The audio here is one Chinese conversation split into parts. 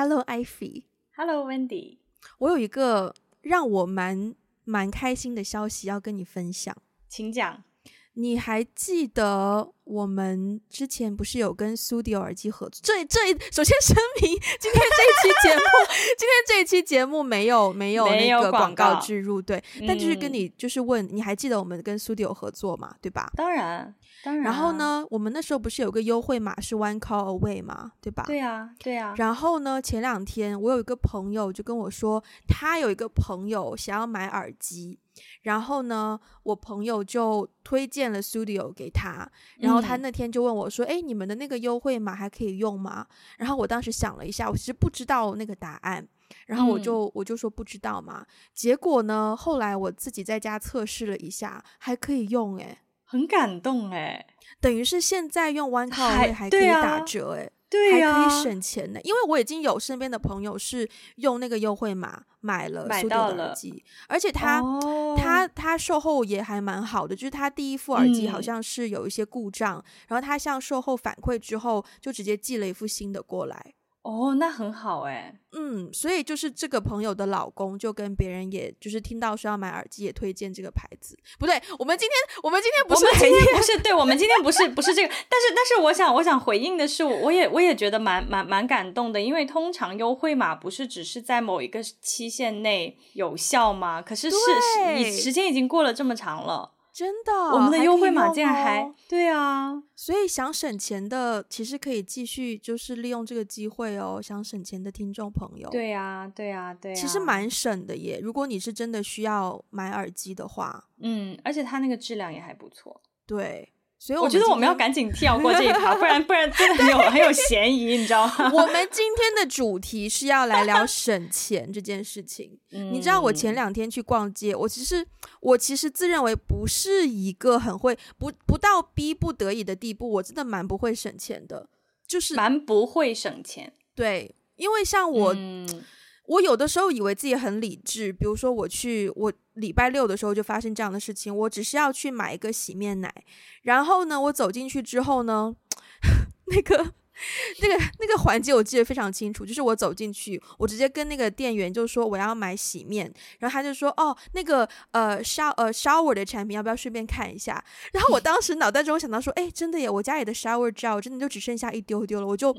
Hello, Ivy. Hello, Wendy. 我有一个让我蛮蛮开心的消息要跟你分享，请讲。你还记得我们之前不是有跟 Sudio 耳机合作？这这首先声明，今天这一期节目，今天这一期节目没有没有那个广告植入，对。嗯、但就是跟你就是问，你还记得我们跟 Sudio 合作吗？对吧？当然，当然。然后呢，我们那时候不是有个优惠码是 One Call Away 吗？对吧？对呀，对呀。然后呢，前两天我有一个朋友就跟我说，他有一个朋友想要买耳机。然后呢，我朋友就推荐了 Studio 给他，然后他那天就问我说：“哎、嗯，你们的那个优惠码还可以用吗？”然后我当时想了一下，我其实不知道那个答案，然后我就、嗯、我就说不知道嘛。结果呢，后来我自己在家测试了一下，还可以用，哎，很感动哎，等于是现在用 One Call 还可以打折，哎。对呀、啊，还可以省钱呢，因为我已经有身边的朋友是用那个优惠码买了 Sudio 的耳机，而且他、哦、他他售后也还蛮好的，就是他第一副耳机好像是有一些故障，嗯、然后他向售后反馈之后，就直接寄了一副新的过来。哦，那很好哎，嗯，所以就是这个朋友的老公就跟别人，也就是听到说要买耳机，也推荐这个牌子。不对，我们今天我们今天不是我们今天不是对，我们今天不是不是这个，但是但是我想我想回应的是，我也我也觉得蛮蛮蛮感动的，因为通常优惠码不是只是在某一个期限内有效吗？可是是你时间已经过了这么长了。真的，我们的优惠码竟然还，还对啊，所以想省钱的其实可以继续就是利用这个机会哦。想省钱的听众朋友，对啊，对啊，对啊，其实蛮省的耶。如果你是真的需要买耳机的话，嗯，而且它那个质量也还不错，对。所以我觉得我们要赶紧跳过这一趴，不然不然真的 很有很有嫌疑，你知道吗？我们今天的主题是要来聊省钱这件事情。嗯、你知道我前两天去逛街，我其实我其实自认为不是一个很会不不到逼不得已的地步，我真的蛮不会省钱的，就是蛮不会省钱。对，因为像我。嗯我有的时候以为自己很理智，比如说我去，我礼拜六的时候就发生这样的事情，我只是要去买一个洗面奶，然后呢，我走进去之后呢，那个。那个那个环节我记得非常清楚，就是我走进去，我直接跟那个店员就说我要买洗面，然后他就说哦，那个呃 shower 呃 shower 的产品要不要顺便看一下？然后我当时脑袋中想到说，哎，真的耶，我家里的 shower gel 真的就只剩下一丢丢了，我就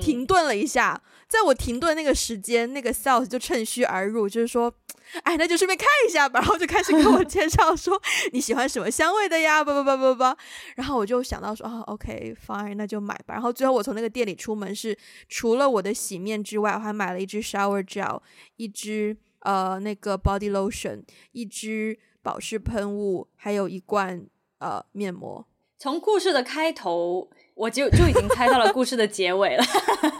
停顿了一下，在我停顿那个时间，那个 sales 就趁虚而入，就是说。哎，那就顺便看一下吧，然后就开始跟我 介绍说你喜欢什么香味的呀，叭叭叭叭叭，然后我就想到说啊，OK，fine，那就买吧。然后最后我从那个店里出门是除了我的洗面之外，我还买了一支 shower gel，一支呃那个 body lotion，一支保湿喷雾，还有一罐呃面膜。从故事的开头，我就就已经猜到了故事的结尾了，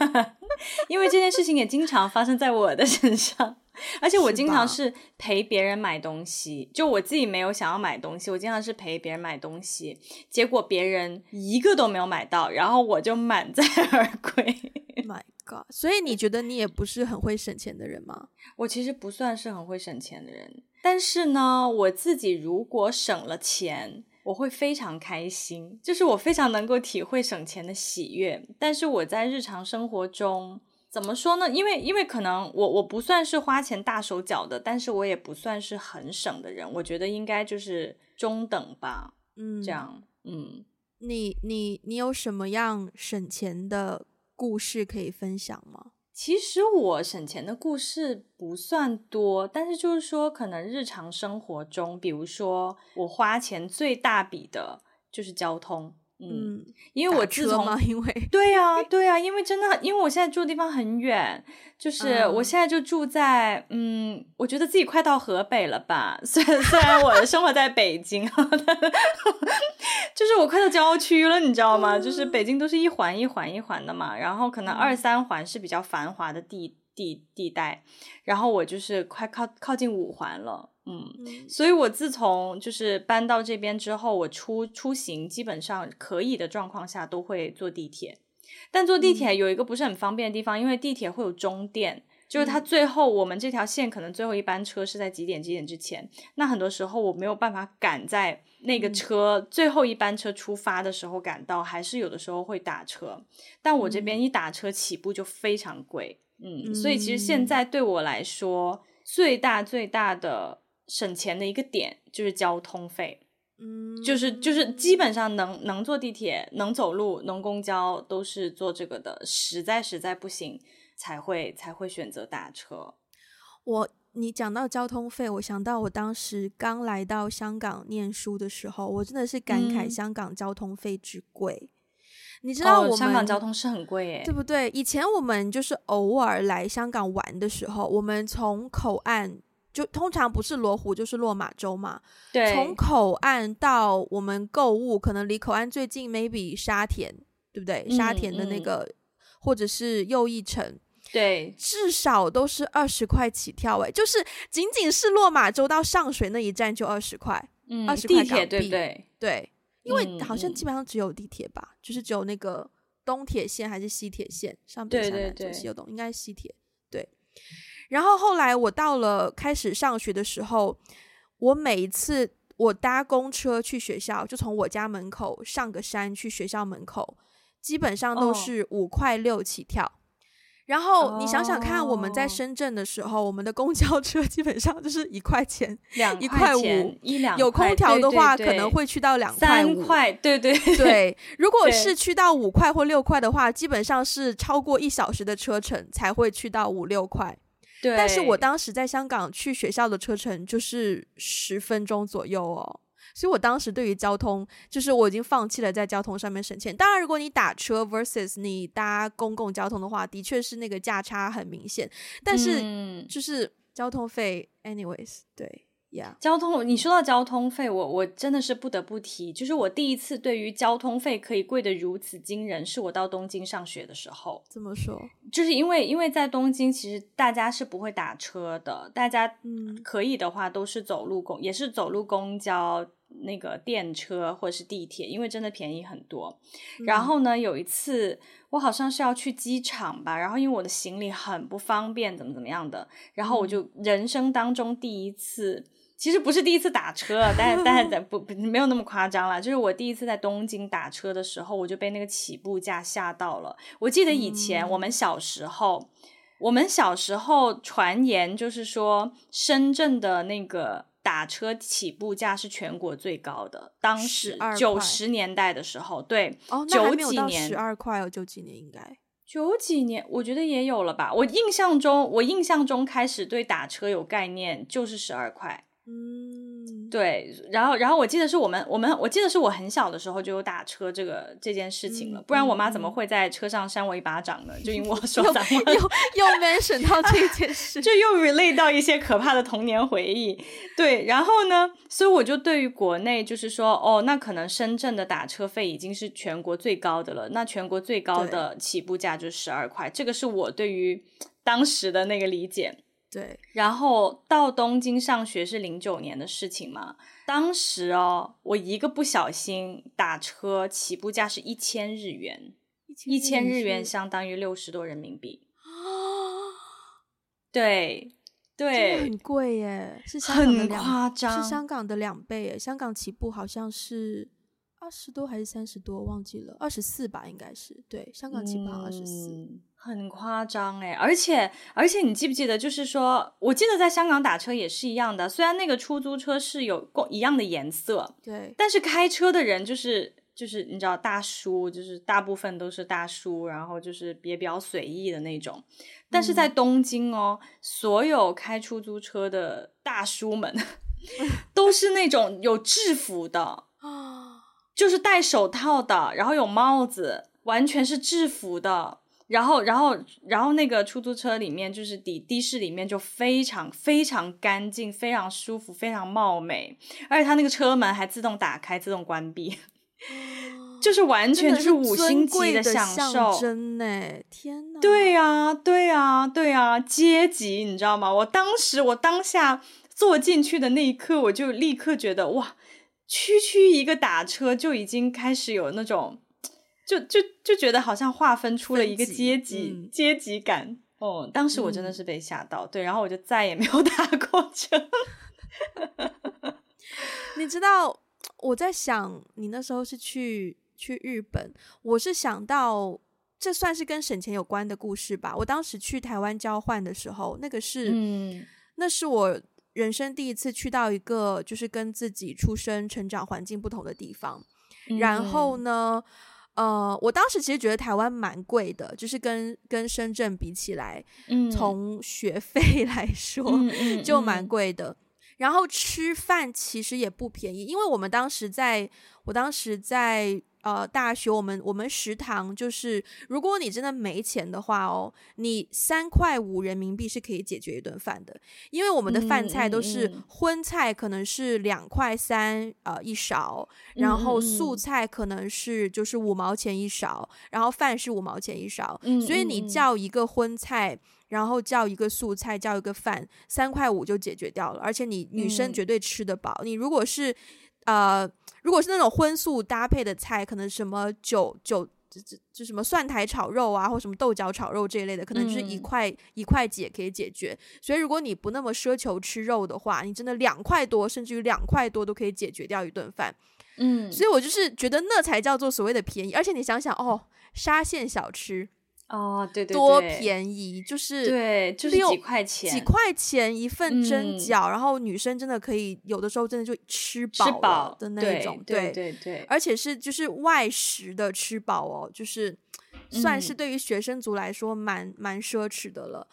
因为这件事情也经常发生在我的身上。而且我经常是陪别人买东西，就我自己没有想要买东西，我经常是陪别人买东西，结果别人一个都没有买到，然后我就满载而归。My God！所以你觉得你也不是很会省钱的人吗？我其实不算是很会省钱的人，但是呢，我自己如果省了钱，我会非常开心，就是我非常能够体会省钱的喜悦。但是我在日常生活中。怎么说呢？因为因为可能我我不算是花钱大手脚的，但是我也不算是很省的人。我觉得应该就是中等吧。嗯，这样。嗯，你你你有什么样省钱的故事可以分享吗？其实我省钱的故事不算多，但是就是说，可能日常生活中，比如说我花钱最大笔的就是交通。嗯，因为我自从 因为对呀、啊、对呀、啊，因为真的，因为我现在住的地方很远，就是我现在就住在嗯，嗯，我觉得自己快到河北了吧。虽虽然我的生活在北京，就是我快到郊区了，你知道吗？就是北京都是一环一环一环的嘛，然后可能二三环是比较繁华的地地地带，然后我就是快靠靠近五环了。嗯，所以我自从就是搬到这边之后，我出出行基本上可以的状况下都会坐地铁，但坐地铁有一个不是很方便的地方，因为地铁会有终点，就是它最后我们这条线可能最后一班车是在几点几点之前，那很多时候我没有办法赶在那个车最后一班车出发的时候赶到，还是有的时候会打车，但我这边一打车起步就非常贵。嗯，所以其实现在对我来说，最大最大的省钱的一个点就是交通费。嗯，就是就是基本上能能坐地铁、能走路、能公交都是坐这个的，实在实在不行才会才会选择打车。我你讲到交通费，我想到我当时刚来到香港念书的时候，我真的是感慨香港交通费之贵。嗯、你知道我们、哦、香港交通是很贵耶，对不对？以前我们就是偶尔来香港玩的时候，我们从口岸。就通常不是罗湖就是落马洲嘛，对，从口岸到我们购物，可能离口岸最近 maybe 沙田，对不对？嗯、沙田的那个、嗯、或者是又一城，对，至少都是二十块起跳诶，就是仅仅是落马洲到上水那一站就二十块，嗯，二十块港币，对不对？对，因为好像基本上只有地铁吧，嗯、就是只有那个东铁线还是西铁线，上北下南左西右东，应该是西铁，对。然后后来我到了开始上学的时候，我每一次我搭公车去学校，就从我家门口上个山去学校门口，基本上都是五块六起跳。Oh. 然后你想想看，我们在深圳的时候，oh. 我们的公交车 基本上就是一块钱、两一块五、一两，有空调的话可能会去到两三块。对对对，对，如果是去到五块或六块的话，基本上是超过一小时的车程才会去到五六块。对，但是我当时在香港去学校的车程就是十分钟左右哦，所以我当时对于交通，就是我已经放弃了在交通上面省钱。当然，如果你打车 versus 你搭公共交通的话，的确是那个价差很明显。但是就是交通费，anyways，对。Yeah. 交通，你说到交通费，我我真的是不得不提，就是我第一次对于交通费可以贵得如此惊人，是我到东京上学的时候。怎么说？就是因为因为在东京，其实大家是不会打车的，大家可以的话都是走路公，也是走路公交、那个电车或者是地铁，因为真的便宜很多。嗯、然后呢，有一次我好像是要去机场吧，然后因为我的行李很不方便，怎么怎么样的，然后我就人生当中第一次。其实不是第一次打车，但是但是 不不没有那么夸张了。就是我第一次在东京打车的时候，我就被那个起步价吓到了。我记得以前我们小时候，嗯、我们小时候传言就是说，深圳的那个打车起步价是全国最高的。当时九十年代的时候，对，哦，那还没有到十二块哦，九几年应该九几年，我觉得也有了吧。我印象中，我印象中开始对打车有概念就是十二块。嗯，对，然后，然后我记得是我们，我们，我记得是我很小的时候就有打车这个这件事情了，嗯、不然我妈怎么会在车上扇我一巴掌呢？嗯、就因为我 说脏话，又 又 mention 到这件事，就又 relate 到一些可怕的童年回忆。对，然后呢，所以我就对于国内就是说，哦，那可能深圳的打车费已经是全国最高的了，那全国最高的起步价就是十二块，这个是我对于当时的那个理解。对，然后到东京上学是零九年的事情嘛。当时哦，我一个不小心打车，起步价是一千日元，一千日元相当于六十多人民币 啊。对对，很贵耶，是香港的两，很夸张，是香港的两倍耶。香港起步好像是二十多还是三十多，忘记了，二十四吧，应该是。对，香港起步二十四。嗯很夸张诶，而且而且你记不记得，就是说，我记得在香港打车也是一样的，虽然那个出租车是有一样的颜色，对，但是开车的人就是就是你知道大叔，就是大部分都是大叔，然后就是也比较随意的那种。但是在东京哦，嗯、所有开出租车的大叔们 都是那种有制服的啊，就是戴手套的，然后有帽子，完全是制服的。然后，然后，然后那个出租车里面就是的的士里面就非常非常干净，非常舒服，非常貌美，而且它那个车门还自动打开、自动关闭，就是完全就是五星级的享受。真的，天呐！对呀，对呀，对呀，阶级你知道吗？我当时我当下坐进去的那一刻，我就立刻觉得哇，区区一个打车就已经开始有那种。就就就觉得好像划分出了一个阶级、嗯、阶级感哦，当时我真的是被吓到，嗯、对，然后我就再也没有打过车。你知道我在想，你那时候是去去日本，我是想到这算是跟省钱有关的故事吧。我当时去台湾交换的时候，那个是，嗯，那是我人生第一次去到一个就是跟自己出生成长环境不同的地方。嗯、然后呢，呃，我当时其实觉得台湾蛮贵的，就是跟跟深圳比起来，嗯，从学费 来说，嗯、就蛮贵的。嗯、然后吃饭其实也不便宜，因为我们当时在，我当时在。呃，大学我们我们食堂就是，如果你真的没钱的话哦，你三块五人民币是可以解决一顿饭的，因为我们的饭菜都是荤菜，可能是两块三呃一勺，然后素菜可能是就是五毛钱一勺，然后饭是五毛钱一勺，所以你叫一个荤菜，然后叫一个素菜，叫一个饭，三块五就解决掉了，而且你女生绝对吃得饱。你如果是呃。如果是那种荤素搭配的菜，可能什么酒酒就就就什么蒜苔炒肉啊，或什么豆角炒肉这一类的，可能就是一块、嗯、一块几可以解决。所以如果你不那么奢求吃肉的话，你真的两块多，甚至于两块多都可以解决掉一顿饭。嗯，所以我就是觉得那才叫做所谓的便宜。而且你想想哦，沙县小吃。哦，对对对，多便宜，就是对，就是几块钱，几块钱一份蒸饺，嗯，然后女生真的可以有的时候真的就吃饱饱的那种，对对对，对，而且是就是外食的吃饱哦，就是算是对于学生族来说蛮、嗯、蛮奢侈的了。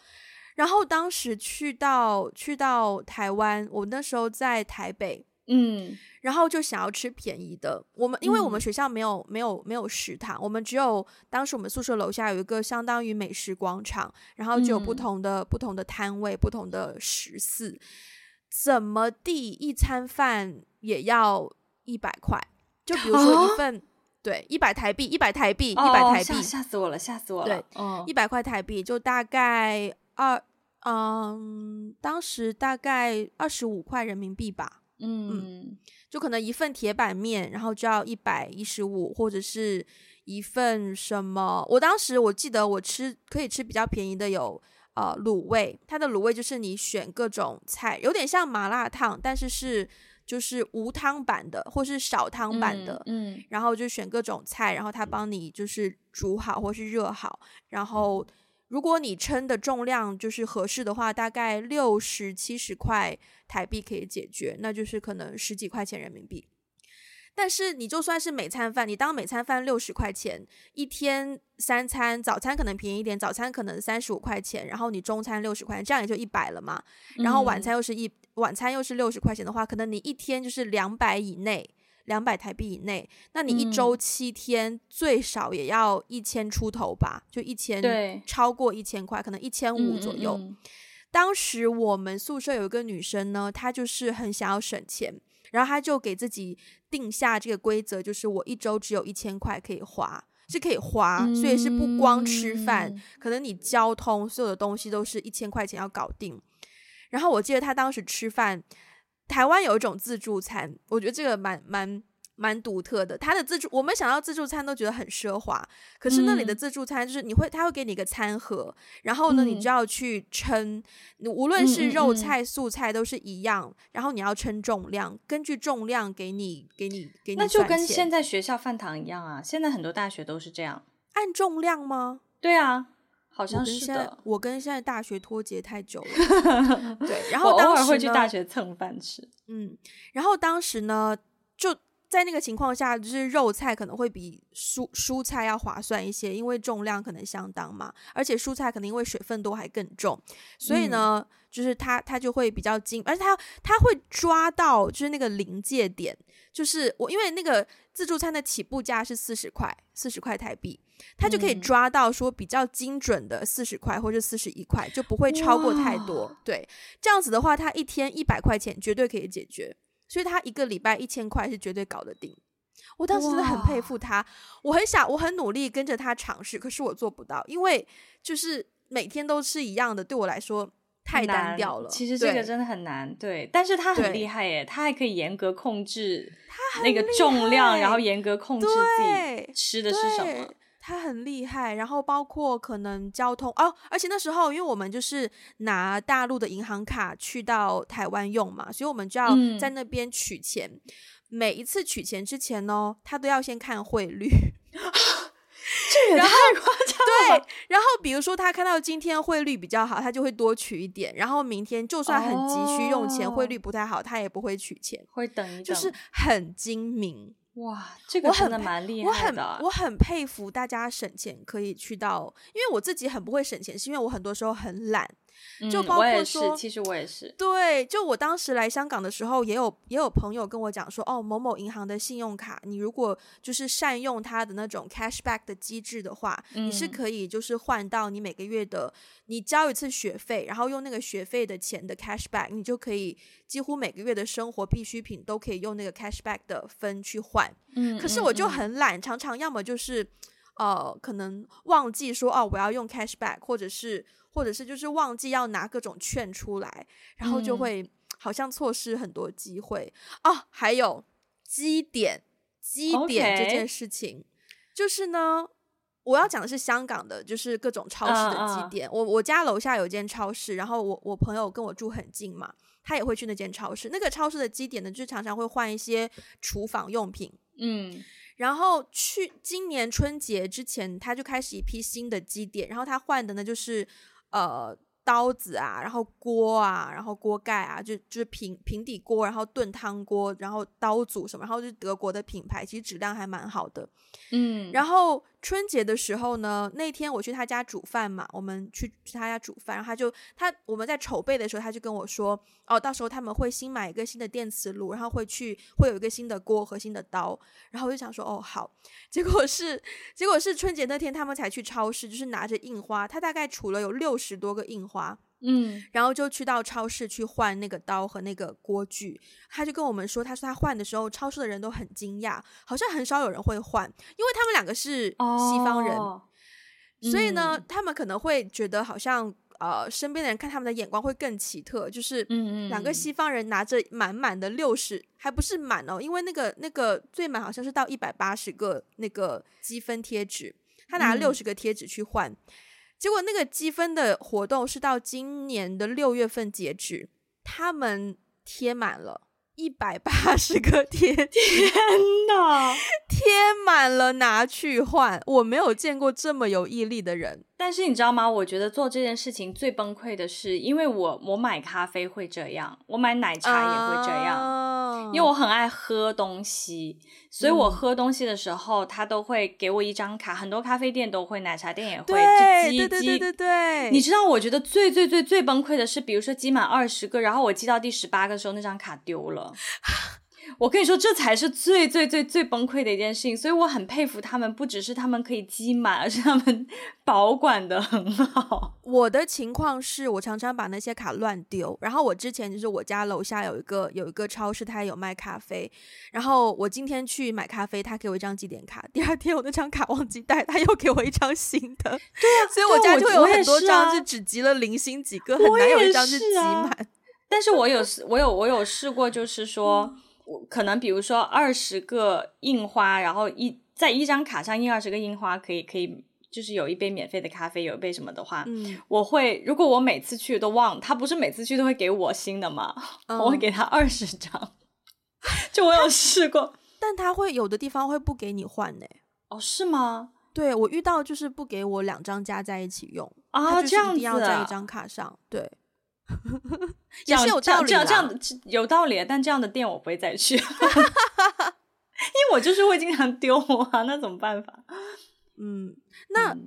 然后当时去到去到台湾，我那时候在台北。嗯，然后就想要吃便宜的。我们因为我们学校没有、嗯、没有没有食堂，我们只有当时我们宿舍楼下有一个相当于美食广场，然后就有不同的、嗯、不同的摊位、不同的食肆。怎么地一餐饭也要一百块？就比如说一份，哦、对，一百台币，一百台币，一百台币，吓死我了，吓死我了。对，一百块台币就大概二，嗯，当时大概二十五块人民币吧。嗯，就可能一份铁板面，然后就要一百一十五，或者是一份什么？我当时我记得我吃可以吃比较便宜的有呃卤味，它的卤味就是你选各种菜，有点像麻辣烫，但是是就是无汤版的，或是少汤版的，嗯，嗯，然后就选各种菜，然后他帮你就是煮好或是热好，然后。如果你称的重量就是合适的话，大概六十七十块台币可以解决，那就是可能十几块钱人民币。但是你就算是每餐饭，你当每餐饭六十块钱，一天三餐，早餐可能便宜一点，早餐可能三十五块钱，然后你中餐六十块钱，这样也就一百了嘛。然后晚餐又是一晚餐又是六十块钱的话，可能你一天就是两百以内。两百台币以内，那你一周七天最少也要一千出头吧？嗯、就一千，对，超过一千块，可能一千五左右。嗯嗯、当时我们宿舍有一个女生呢，她就是很想要省钱，然后她就给自己定下这个规则，就是我一周只有一千块可以花，是可以花，嗯、所以是不光吃饭，嗯、可能你交通所有的东西都是一千块钱要搞定。然后我记得她当时吃饭。台湾有一种自助餐，我觉得这个蛮蛮蛮独特的。它的自助，我们想到自助餐都觉得很奢华，可是那里的自助餐就是你会，他会给你一个餐盒，然后呢，你就要去称，你无论是肉菜素菜都是一样，然后你要称重量，根据重量给你给你给你。那就跟现在学校饭堂一样啊，现在很多大学都是这样，按重量吗？对啊。好像是的，我跟现在大学脱节太久了。对，然后当时偶尔会去大学蹭饭吃。嗯，然后当时呢，就在那个情况下，就是肉菜可能会比蔬蔬菜要划算一些，因为重量可能相当嘛，而且蔬菜可能因为水分多还更重，所以呢，嗯、就是它它就会比较精，而且它它会抓到就是那个临界点，就是我因为那个自助餐的起步价是四十块，四十块台币。他就可以抓到说比较精准的四十块或者四十一块，就不会超过太多。对，这样子的话，他一天一百块钱绝对可以解决，所以他一个礼拜一千块是绝对搞得定。我当时真的很佩服他，我很想，我很努力跟着他尝试，可是我做不到，因为就是每天都吃一样的，对我来说太单调了。其实这个真的很难，对，但是他很厉害耶，他还可以严格控制他那个重量，然后严格控制自己吃的是什么。他很厉害，然后包括可能交通哦，而且那时候因为我们就是拿大陆的银行卡去到台湾用嘛，所以我们就要在那边取钱。嗯、每一次取钱之前呢，他都要先看汇率，这也太夸 对，然后比如说他看到今天汇率比较好，他就会多取一点，然后明天就算很急需用钱，汇率不太好，他也不会取钱，会等一等，就是很精明。哇，这个真的蛮厉害的。我很我很佩服大家省钱可以去到，因为我自己很不会省钱，是因为我很多时候很懒。就包括说，嗯、其实我也是。对，就我当时来香港的时候，也有也有朋友跟我讲说，哦，某某银行的信用卡，你如果就是善用它的那种 cashback 的机制的话，嗯、你是可以就是换到你每个月的，你交一次学费，然后用那个学费的钱的 cashback，你就可以几乎每个月的生活必需品都可以用那个 cashback 的分去换。嗯，可是我就很懒，嗯、常常要么就是呃，可能忘记说哦，我要用 cashback，或者是。或者是就是忘记要拿各种券出来，然后就会好像错失很多机会啊。还有积点积点这件事情.就是呢，我要讲的是香港的，就是各种超市的积点。Uh, uh. 我我家楼下有一间超市，然后我我朋友跟我住很近嘛，他也会去那间超市。那个超市的积点呢，就常常会换一些厨房用品。嗯，然后去今年春节之前，他就开始一批新的积点，然后他换的呢就是。呃，刀子啊，然后锅啊，然后锅盖啊，就就是平平底锅，然后炖汤锅，然后刀组什么，然后就是德国的品牌，其实质量还蛮好的。嗯，然后。春节的时候呢，那天我去他家煮饭嘛，我们去去他家煮饭，然后他就他我们在筹备的时候，他就跟我说，哦，到时候他们会新买一个新的电磁炉，然后会去会有一个新的锅和新的刀，然后我就想说，哦，好，结果是结果是春节那天他们才去超市，就是拿着印花，他大概储了有六十多个印花。嗯，然后就去到超市去换那个刀和那个锅具，他就跟我们说，他说他换的时候，超市的人都很惊讶，好像很少有人会换，因为他们两个是西方人，哦、所以呢，嗯、他们可能会觉得好像呃，身边的人看他们的眼光会更奇特，就是两个西方人拿着满满的六十，还不是满哦，因为那个那个最满好像是到一百八十个那个积分贴纸，他拿了六十个贴纸去换。嗯结果那个积分的活动是到今年的六月份截止，他们贴满了一百八十个贴，天哪，贴满了拿去换，我没有见过这么有毅力的人。但是你知道吗？我觉得做这件事情最崩溃的是，因为我我买咖啡会这样，我买奶茶也会这样，哦、因为我很爱喝东西，所以我喝东西的时候，嗯、他都会给我一张卡。很多咖啡店都会，奶茶店也会，对就积对对对对对。你知道，我觉得最最最最崩溃的是，比如说积满二十个，然后我积到第十八个时候，那张卡丢了。我跟你说，这才是最最最最崩溃的一件事情，所以我很佩服他们，不只是他们可以积满，而是他们 保管的很好。我的情况是我常常把那些卡乱丢，然后我之前就是我家楼下有一个有一个超市，它有卖咖啡，然后我今天去买咖啡，他给我一张积点卡，第二天我那张卡忘记带，他又给我一张新的。对啊，所以我家就会有很多张，就只集了零星几个，很难有一张是积满。啊、但是我有我有我有试过，就是说。嗯我可能比如说二十个印花，然后一在一张卡上印二十个印花，可以可以就是有一杯免费的咖啡，有一杯什么的话，嗯，我会如果我每次去都忘，他不是每次去都会给我新的吗？嗯、我会给他二十张，就我有试过，但他会有的地方会不给你换呢？哦，是吗？对，我遇到就是不给我两张加在一起用啊，这样子，一定要在一张卡上，对。也是有道理，这样这样有道理，但这样的店我不会再去，因为我就是会经常丢啊，那怎么办法？嗯，那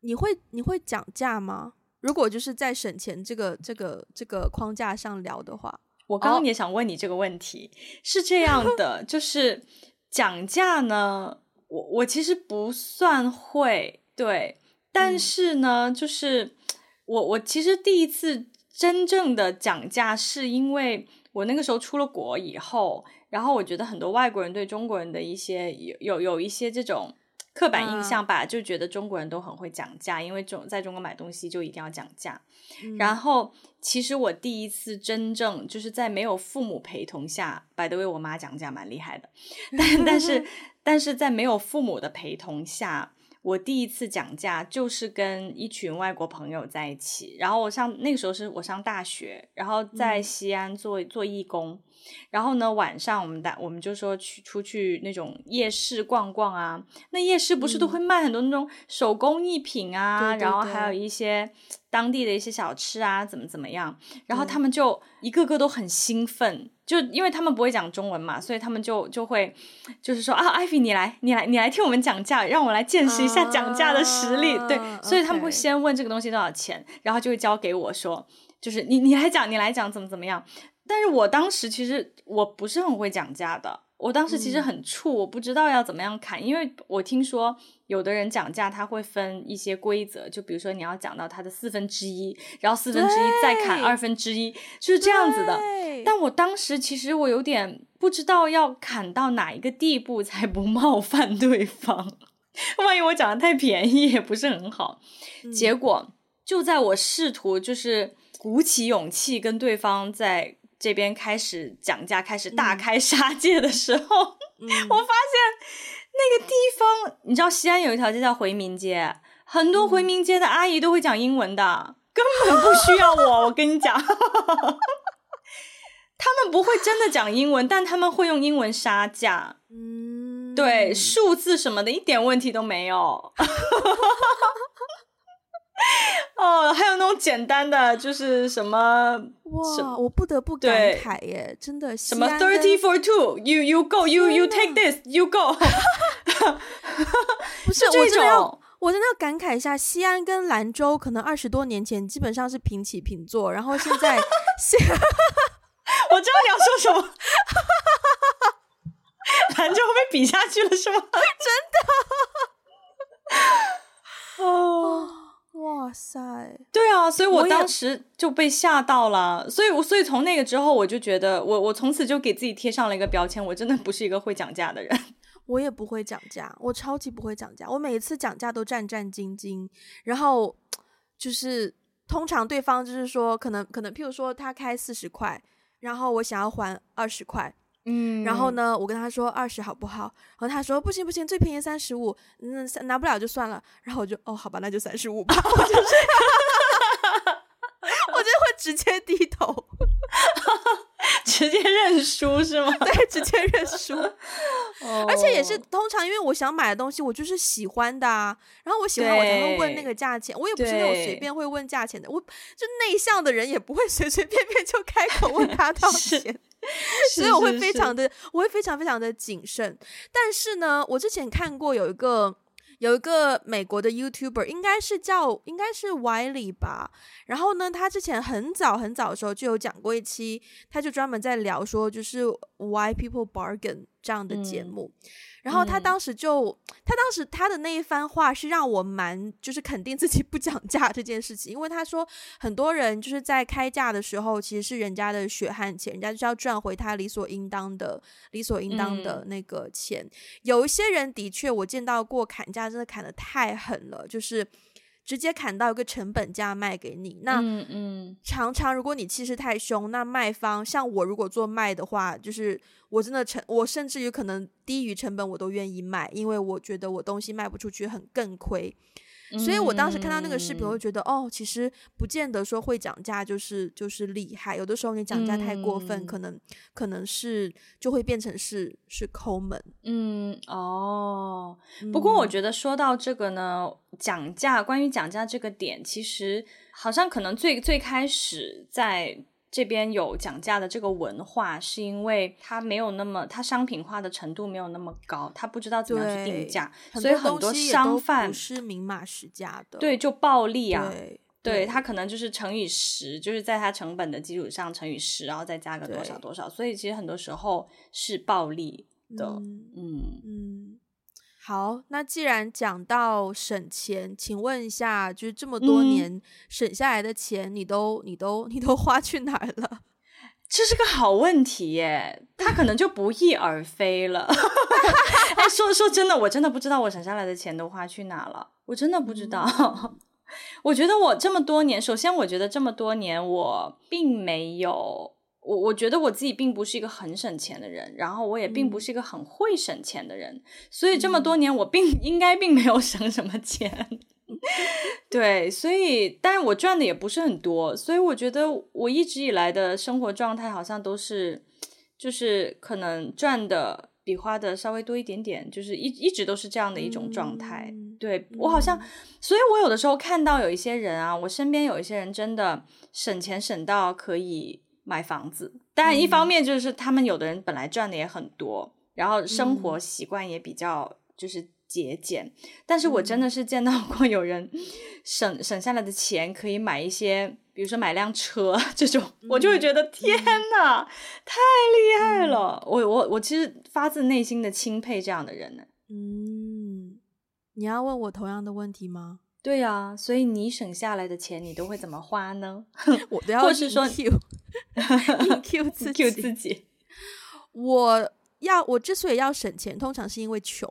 你会你会讲价吗？如果就是在省钱这个这个这个框架上聊的话，我刚刚也想问你这个问题，哦、是这样 的，就是讲价呢，我我其实不算会，对，但是呢，嗯、就是我我其实第一次。真正的讲价是因为我那个时候出了国以后，然后我觉得很多外国人对中国人的一些有有有一些这种刻板印象吧，就觉得中国人都很会讲价，因为中在中国买东西就一定要讲价。嗯、然后其实我第一次真正就是在没有父母陪同下，by the way，我妈讲价蛮厉害的，但但是 但是在没有父母的陪同下。我第一次讲价就是跟一群外国朋友在一起，然后我上那个时候是我上大学，然后在西安做做义工，然后呢，晚上我们打我们就说去出去那种夜市逛逛啊。那夜市不是都会卖很多那种手工艺品啊，对对对，然后还有一些当地的一些小吃啊，怎么怎么样。然后他们就一个个都很兴奋，就因为他们不会讲中文嘛，所以他们就就会就是说啊，艾比你来，你来，你来听我们讲价，让我来见识一下讲价的实力。Uh, 对，所以他们会先问这个东西多少钱然后就会交给我说。就是你，你来讲，你来讲怎么怎么样？但是我当时其实我不是很会讲价的，我当时其实很怵，我不知道要怎么样砍，因为我听说有的人讲价他会分一些规则，就比如说你要讲到他的四分之一，然后四分之一再砍二分之一，就是这样子的。但我当时其实我有点不知道要砍到哪一个地步才不冒犯对方，万一我讲的太便宜也不是很好。结果就在我试图就是。鼓起勇气跟对方在这边开始讲价，开始大开杀戒的时候，嗯、我发现那个地方，你知道西安有一条街叫回民街，很多回民街的阿姨都会讲英文的，嗯、根本不需要我。我跟你讲，他们不会真的讲英文，但他们会用英文杀价。嗯，对，数字什么的一点问题都没有。哦，还有那种简单的，就是什么哇，我不得不感慨耶，真的什么 thirty for two，you you go you you take this，you go，不是，我真的要我真的要感慨一下，西安跟兰州可能二十多年前基本上是平起平坐，然后现在，现我知道你要说什么，兰州被比下去了是吗？真的，哦。哇塞，对啊，所以我当时就被吓到了，所以我所以从那个之后，我就觉得我我从此就给自己贴上了一个标签，我真的不是一个会讲价的人。我也不会讲价，我超级不会讲价，我每一次讲价都战战兢兢，然后就是通常对方就是说可能可能，譬如说他开四十块，然后我想要还二十块。嗯，然后呢，我跟他说二十好不好？然后他说不行不行，最便宜三十五，嗯，拿不了就算了。然后我就哦，好吧，那就三十五吧。我就是，我就会直接低头，直接认输是吗？对，直接认输。哦，而且也是通常，因为我想买的东西，我就是喜欢的啊。然后我喜欢，我才会问那个价钱。我也不是那种随便会问价钱的，我就内向的人，也不会随随便便就开口问他多少钱。所以我会非常的，我会非常非常的谨慎。但是呢，我之前看过有一个有一个美国的 YouTuber，应该是叫应该是 Wiley 吧。然后呢，他之前很早很早的时候就有讲过一期，他就专门在聊说就是 Why People Bargain 这样的节目。嗯然后他当时就，嗯、他当时他的那一番话是让我蛮就是肯定自己 不讲价这件事情，因为他说很多人就是在开价的时候其实是人家的血汗钱，人家就是要赚回他理所应当的理所应当的那个钱。嗯、有一些人的确我见到过砍价真的砍的太狠了，就是。直接砍到一个成本价卖给你，那嗯嗯，常常如果你气势太凶，那卖方像我如果做卖的话，就是我真的成，我甚至于可能低于成本我都愿意卖，因为我觉得我东西卖不出去很更亏。所以我当时看到那个视频，我就觉得、嗯、哦，其实不见得说会讲价就是就是厉害，有的时候你讲价太过分，嗯、可能可能是就会变成是是抠门。嗯哦，不过我觉得说到这个呢，讲价关于讲价这个点，其实好像可能最最开始在。这边有讲价的这个文化，是因为它没有那么，它商品化的程度没有那么高，他不知道怎么样去定价，所以很多商贩不是明码实价的，对，就暴利啊，对，它可能就是乘以十，就是在它成本的基础上乘以十，然后再加个多少多少，所以其实很多时候是暴利的，嗯嗯。嗯好，那既然讲到省钱，请问一下，就是这么多年省下来的钱，你都、嗯、你都你 都花去哪儿了？这是个好问题耶，他可能就不翼而飞了。哎，说说真的，我真的不知道我省下来的钱都花去哪了，我真的不知道。嗯、我觉得我这么多年，首先我觉得这么多年我并没有。我我觉得我自己并不是一个很省钱的人，然后我也并不是一个很会省钱的人，嗯、所以这么多年我并 应该并没有省什么钱，对，所以但是我赚的也不是很多，所以我觉得我一直以来的生活状态好像都是就是可能赚的比花的稍微多一点点，就是一一直都是这样的一种状态。嗯、对我好像，所以我有的时候看到有一些人啊，我身边有一些人真的省钱省到可以买房子，但一方面就是他们有的人本来赚的也很多，然后生活习惯也比较就是。节俭，但是我真的是见到过有人省、嗯、省下来的钱可以买一些，比如说买辆车 这种，嗯、我就会觉得天哪，嗯、太厉害了！嗯、我我我其实发自内心的钦佩这样的人呢。嗯，你要问我同样的问题吗？对呀、啊，所以你省下来的钱你都会怎么花呢？我都要或是说 Q Q 自己 Q 自己，我要我之所以要省钱，通常是因为穷。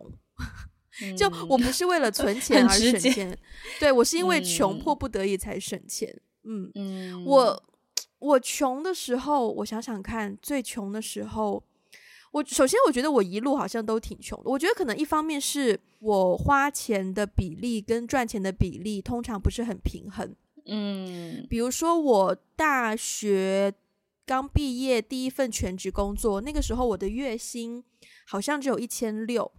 就我不是为了存钱而省钱，对，我是因为穷，迫不得已才省钱。嗯嗯，我我穷的时候，我想想看，最穷的时候，我首先我觉得我一路好像都挺穷的。我觉得可能一方面是我花钱的比例跟赚钱的比例通常不是很平衡。嗯，比如说我大学刚毕业第一份全职工作，那个时候我的月薪好像只有一千六。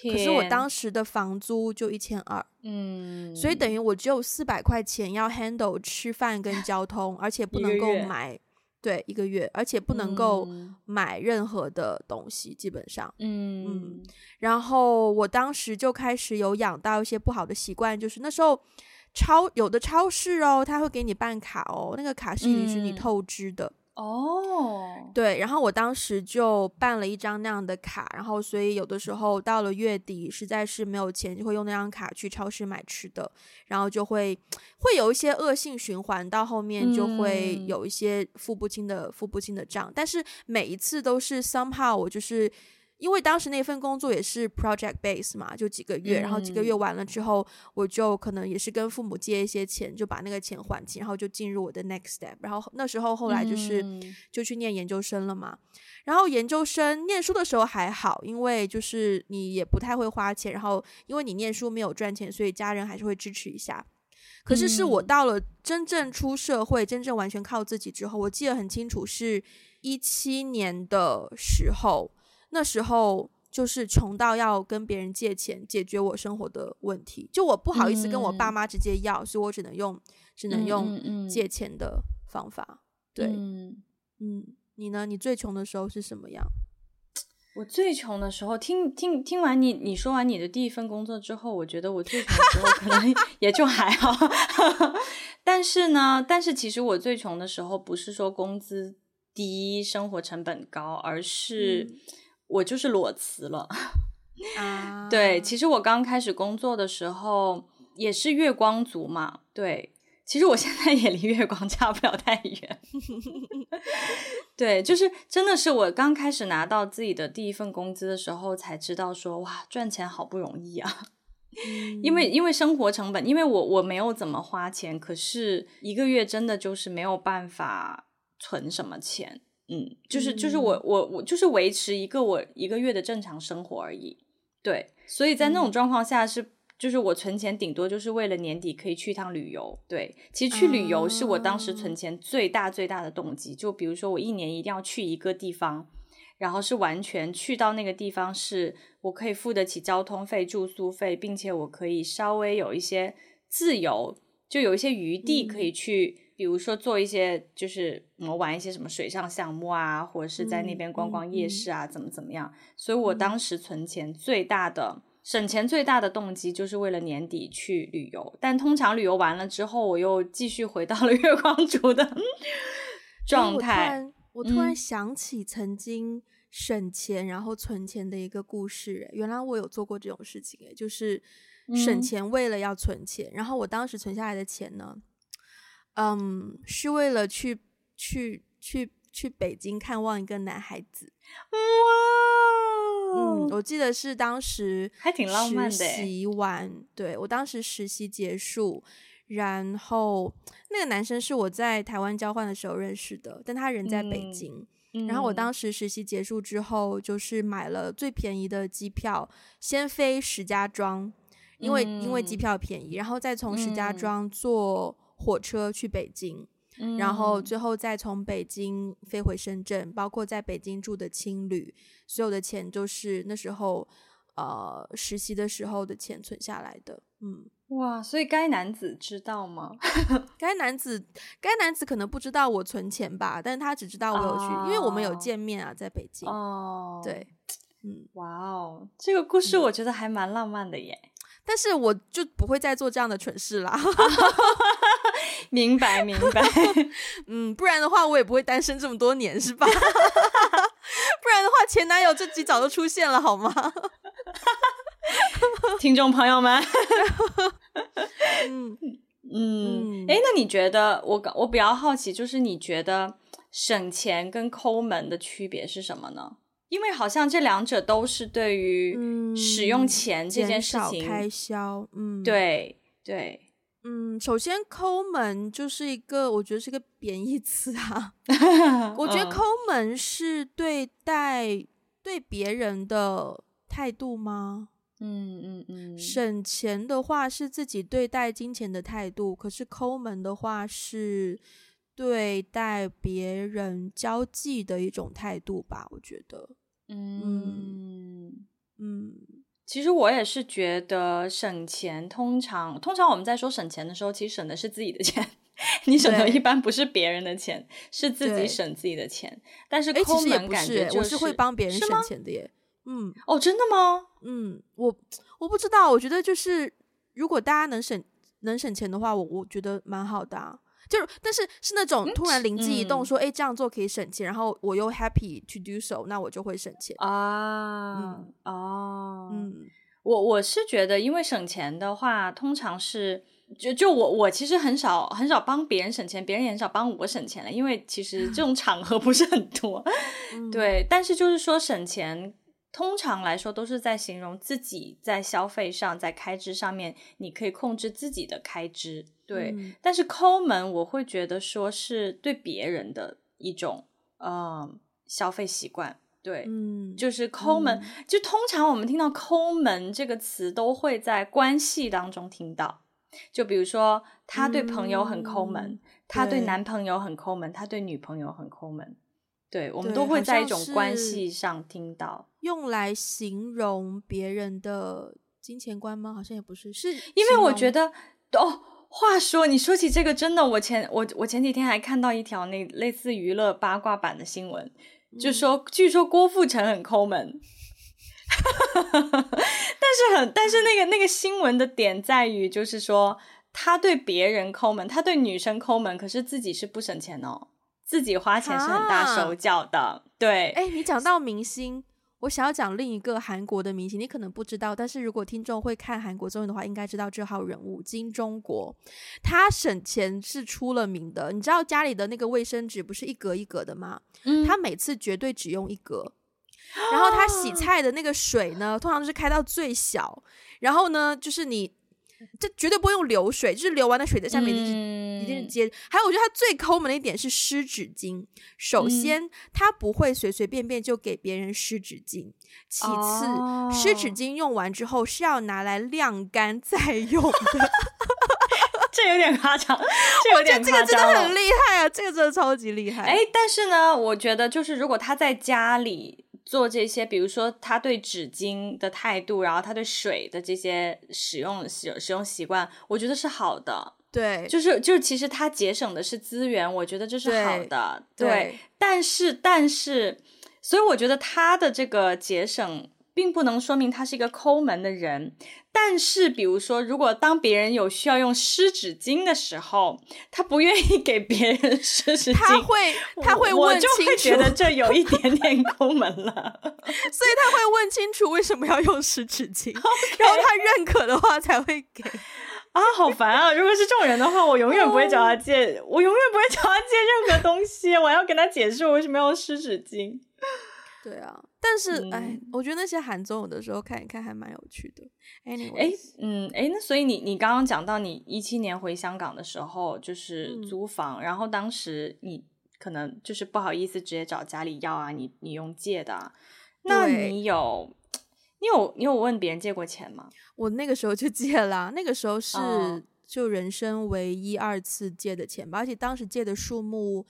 可是我当时的房租就一千二，嗯，所以等于我只有四百块钱要 handle 吃饭跟交通，而且不能够买，对，一个月，而且不能够买任何的东西，基本上，嗯嗯。然后我当时就开始有养到一些不好的习惯，就是那时候超有的超市哦，他会给你办卡哦，那个卡是允许你透支的。哦，oh. 对，然后我当时就办了一张那样的卡，然后所以有的时候到了月底实在是没有钱，就会用那张卡去超市买吃的，然后就会会有一些恶性循环，到后面就会有一些付不清的、嗯、付不清的账，但是每一次都是 somehow 我就是。因为当时那份工作也是 project base 嘛，就几个月，然后几个月完了之后，我就可能也是跟父母借一些钱，就把那个钱还清，然后就进入我的 next step。然后那时候后来就是就去念研究生了嘛。然后研究生念书的时候还好，因为就是你也不太会花钱，然后因为你念书没有赚钱，所以家人还是会支持一下。可是是我到了真正出社会，真正完全靠自己之后，我记得很清楚，是一七年的时候。那时候就是穷到要跟别人借钱解决我生活的问题，就我不好意思跟我爸妈直接要，嗯、所以我只能用只能用借钱的方法。嗯、对，嗯，嗯，你呢？你最穷的时候是什么样？我最穷的时候，听听听完你你说完你的第一份工作之后，我觉得我最穷的时候可能 也就还好。但是呢，但是其实我最穷的时候不是说工资低、生活成本高，而是。嗯我就是裸辞了，啊，对，其实我刚开始工作的时候也是月光族嘛，对，其实我现在也离月光差不了太远，对，就是真的是我刚开始拿到自己的第一份工资的时候才知道说，哇，赚钱好不容易啊，嗯，因为因为生活成本，因为我我没有怎么花钱，可是一个月真的就是没有办法存什么钱。嗯，就是就是我我我就是维持一个我一个月的正常生活而已，对，所以在那种状况下是，就是我存钱顶多就是为了年底可以去一趟旅游，对，其实去旅游是我当时存钱最大最大的动机，就比如说我一年一定要去一个地方，然后是完全去到那个地方是我可以付得起交通费、住宿费，并且我可以稍微有一些自由，就有一些余地可以去。比如说做一些，就是我们玩一些什么水上项目啊，或者是在那边逛逛夜市啊，怎么怎么样。所以我当时存钱最大的、嗯、省钱最大的动机，就是为了年底去旅游。但通常旅游完了之后，我又继续回到了 月光族的状态。我突然想起曾经省钱然后存钱的一个故事，原来我有做过这种事情，就是省钱为了要存钱。然后我当时存下来的钱呢？嗯，um, 是为了去去去去北京看望一个男孩子。哇，嗯，我记得是当时还挺浪漫的。实习完，对，我当时实习结束，然后那个男生是我在台湾交换的时候认识的，但他人在北京。嗯，然后我当时实习结束之后，就是买了最便宜的机票，先飞石家庄，因为，嗯，因为机票便宜，然后再从石家庄坐。火车去北京，嗯，然后最后再从北京飞回深圳，包括在北京住的青旅，所有的钱就是那时候呃实习的时候的钱存下来的。嗯，哇，所以该男子知道吗？该男子该男子可能不知道我存钱吧，但是他只知道我有去，哦，因为我们有见面啊，在北京。哦，对。嗯，哇哦，这个故事我觉得还蛮浪漫的耶。嗯，但是我就不会再做这样的蠢事啦。明白，明白。嗯，不然的话我也不会单身这么多年，是吧？不然的话前男友这集早就出现了，好吗？听众朋友们，嗯嗯，哎，那你觉得我我比较好奇，就是你觉得省钱跟抠门的区别是什么呢？因为好像这两者都是对于使用钱这件事情、嗯、开销，嗯，对对，嗯，首先抠门就是一个，我觉得是个贬义词啊。我觉得抠门是对待对别人的态度吗？嗯嗯嗯。省钱的话是自己对待金钱的态度，可是抠门的话是对待别人交际的一种态度吧？我觉得。嗯嗯，其实我也是觉得省钱，通常通常我们在说省钱的时候，其实省的是自己的钱。你省的一般不是别人的钱，是自己省自己的钱。但是抠门感觉就是，我是会帮别人省钱的耶。嗯，哦，真的吗？嗯，我我不知道，我觉得就是如果大家能省能省钱的话，我我觉得蛮好的啊。就是但是是那种突然灵机一动说，哎、嗯，这样做可以省钱，然后我又 happy to do so，那我就会省钱啊。嗯哦，嗯，我我是觉得，因为省钱的话，通常是就就我我其实很少很少帮别人省钱，别人也很少帮我省钱了，因为其实这种场合不是很多。嗯、对，但是就是说省钱，通常来说都是在形容自己在消费上，在开支上面，你可以控制自己的开支。对，嗯、但是抠门我会觉得说是对别人的一种呃消费习惯，对，嗯，就是抠门、嗯，就通常我们听到抠门这个词都会在关系当中听到，就比如说他对朋友很抠门，嗯、他对男朋友很抠门，他对女朋友很抠门，对，我们都会在一种关系上听到，用来形容别人的金钱观吗？好像也不是，是因为我觉得哦。话说，你说起这个，真的，我前我我前几天还看到一条那类似娱乐八卦版的新闻，嗯、就说据说郭富城很抠门，但是很但是那个那个新闻的点在于，就是说他对别人抠门，他对女生抠门，可是自己是不省钱哦，自己花钱是很大手脚的，啊、对。哎，你讲到明星。我想要讲另一个韩国的明星，你可能不知道，但是如果听众会看韩国综艺的话，应该知道这号人物金钟国。他省钱是出了名的，你知道家里的那个卫生纸不是一格一格的吗？嗯，他每次绝对只用一格，然后他洗 菜的那个水呢，通常都是开到最小，然后呢，就是你。这绝对不会用流水，就是流完的水在下面一定是接。还有，我觉得他最抠门的一点是湿纸巾。首先，他不会随随便便就给别人湿纸巾；其次，湿纸巾用完之后是要拿来晾干再用的。这有点夸张，这有点夸张。我觉得这个真的很厉害啊，这个真的超级厉害。哎，但是呢，我觉得就是如果他在家里。做这些，比如说他对纸巾的态度，然后他对水的这些使用使使用习惯，我觉得是好的。对，就是就是，其实他节省的是资源，我觉得这是好的。对，对，但是但是，所以我觉得他的这个节省。并不能说明他是一个抠门的人，但是比如说，如果当别人有需要用湿纸巾的时候，他不愿意给别人湿纸巾，他会他会问清楚，我就会觉得这有一点点抠门了，所以他会问清楚为什么要用湿纸巾 然后他认可的话才会给。啊，好烦啊！如果是这种人的话，我永远不会找他借，oh. 我永远不会找他借任何东西，我要跟他解释我为什么要用湿纸巾。对啊，但是哎、嗯，我觉得那些韩综有的时候看一看还蛮有趣的。哎，嗯，哎，那所以你你刚刚讲到你一七年回香港的时候，就是租房、嗯，然后当时你可能就是不好意思直接找家里要啊，你你用借的、啊，那你有你有你有问别人借过钱吗？我那个时候就借了，那个时候是就人生唯一二次借的钱吧，而且当时借的数目。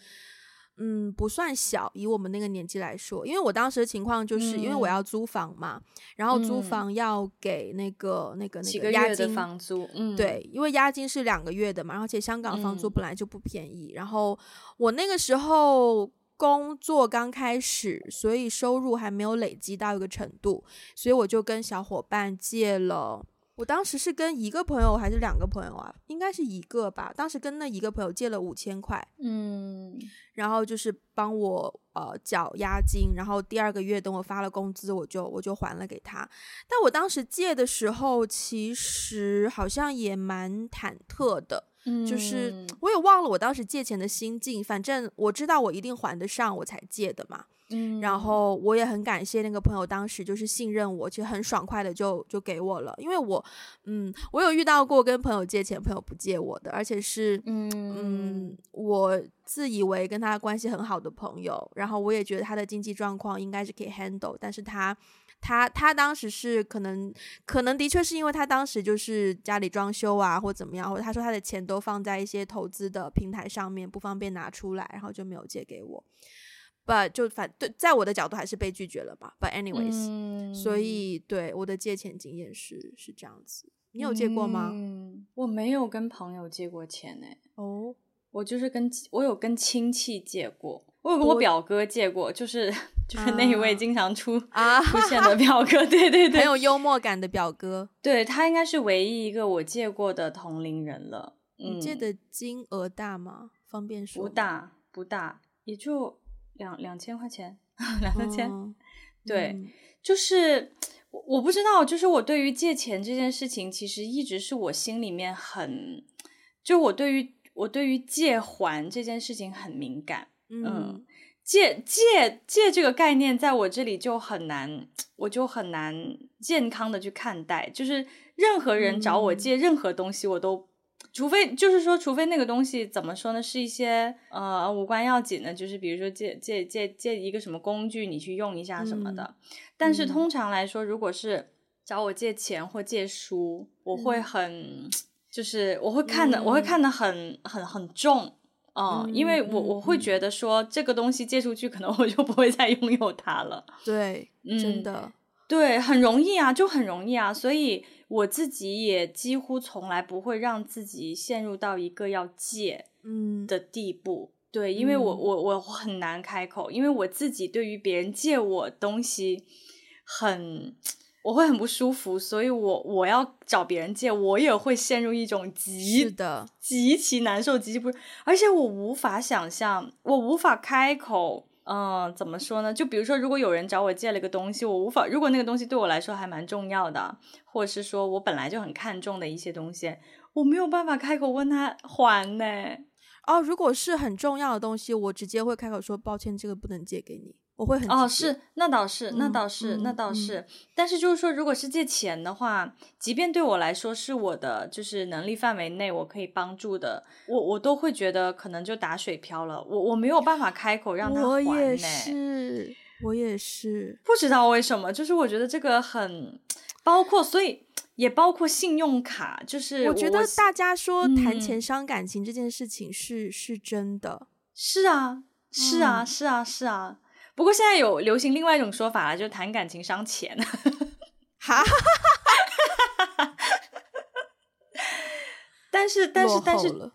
嗯，不算小，以我们那个年纪来说，因为我当时的情况就是，因为我要租房嘛，嗯、然后租房要给那个、嗯、那个那个押金房租，嗯，对，因为押金是两个月的嘛，而且香港房租本来就不便宜，嗯、然后我那个时候工作刚开始，所以收入还没有累积到一个程度，所以我就跟小伙伴借了。我当时是跟一个朋友还是两个朋友啊？应该是一个吧。当时跟那一个朋友借了五千块，嗯，然后就是帮我呃缴押金，然后第二个月等我发了工资，我就我就还了给他。但我当时借的时候，其实好像也蛮忐忑的，嗯，就是我也忘了我当时借钱的心境，反正我知道我一定还得上，我才借的嘛。嗯，然后我也很感谢那个朋友，当时就是信任我，其实很爽快的就就给我了。因为我，嗯，我有遇到过跟朋友借钱，朋友不借我的，而且是，嗯嗯，我自以为跟他关系很好的朋友，然后我也觉得他的经济状况应该是可以 handle，但是他，他，他当时是可能，可能的确是因为他当时就是家里装修啊，或怎么样，或者他说他的钱都放在一些投资的平台上面，不方便拿出来，然后就没有借给我。But 就反对，在我的角度还是被拒绝了吧。But anyways，嗯，所以对我的借钱经验是是这样子。你有借过吗？嗯，我没有跟朋友借过钱诶。哦，我就是跟我有跟亲戚借过，我有跟我表哥借过，就是就是那一位经常出啊出现的表哥，对对对，很有幽默感的表哥。对，他应该是唯一一个我借过的同龄人了。嗯，你借的金额大吗？方便说？不大，不大，也就。两两千块钱，两三千，哦、对，嗯、就是我我不知道，就是我对于借钱这件事情，其实一直是我心里面很，就我对于我对于借还这件事情很敏感，嗯，嗯，借借借这个概念在我这里就很难，我就很难健康的去看待，就是任何人找我借任何东西，我都。除非就是说，除非那个东西怎么说呢？是一些呃无关要紧的，就是比如说借借借借一个什么工具，你去用一下什么的。嗯、但是通常来说，如果是找我借钱或借书，我会很、嗯、就是我会看的，嗯、我会看的很很很重，呃、嗯，因为我我会觉得说这个东西借出去，可能我就不会再拥有它了。对，嗯、真的，对，很容易啊，就很容易啊，所以。我自己也几乎从来不会让自己陷入到一个要借嗯的地步，嗯、对，因为我我我很难开口，因为我自己对于别人借我东西很我会很不舒服，所以我我要找别人借，我也会陷入一种极是的极其难受、极其不，而且我无法想象，我无法开口。嗯，怎么说呢？就比如说，如果有人找我借了个东西，我无法，如果那个东西对我来说还蛮重要的，或者是说我本来就很看重的一些东西，我没有办法开口问他还呢。哦，如果是很重要的东西，我直接会开口说抱歉，这个不能借给你。我会很哦，是那倒是，那倒是，嗯、那倒是。嗯、但是就是说，如果是借钱的话，即便对我来说是我的就是能力范围内我可以帮助的，我我都会觉得可能就打水漂了。我我没有办法开口让他还。我也是，我也是，不知道为什么，就是我觉得这个很包括，所以也包括信用卡。就是我，我觉得大家说谈钱伤感情这件事情是、嗯、是真的，是啊，是啊，是啊，是啊。不过现在有流行另外一种说法了，就是谈感情伤钱。哈，但是但是但是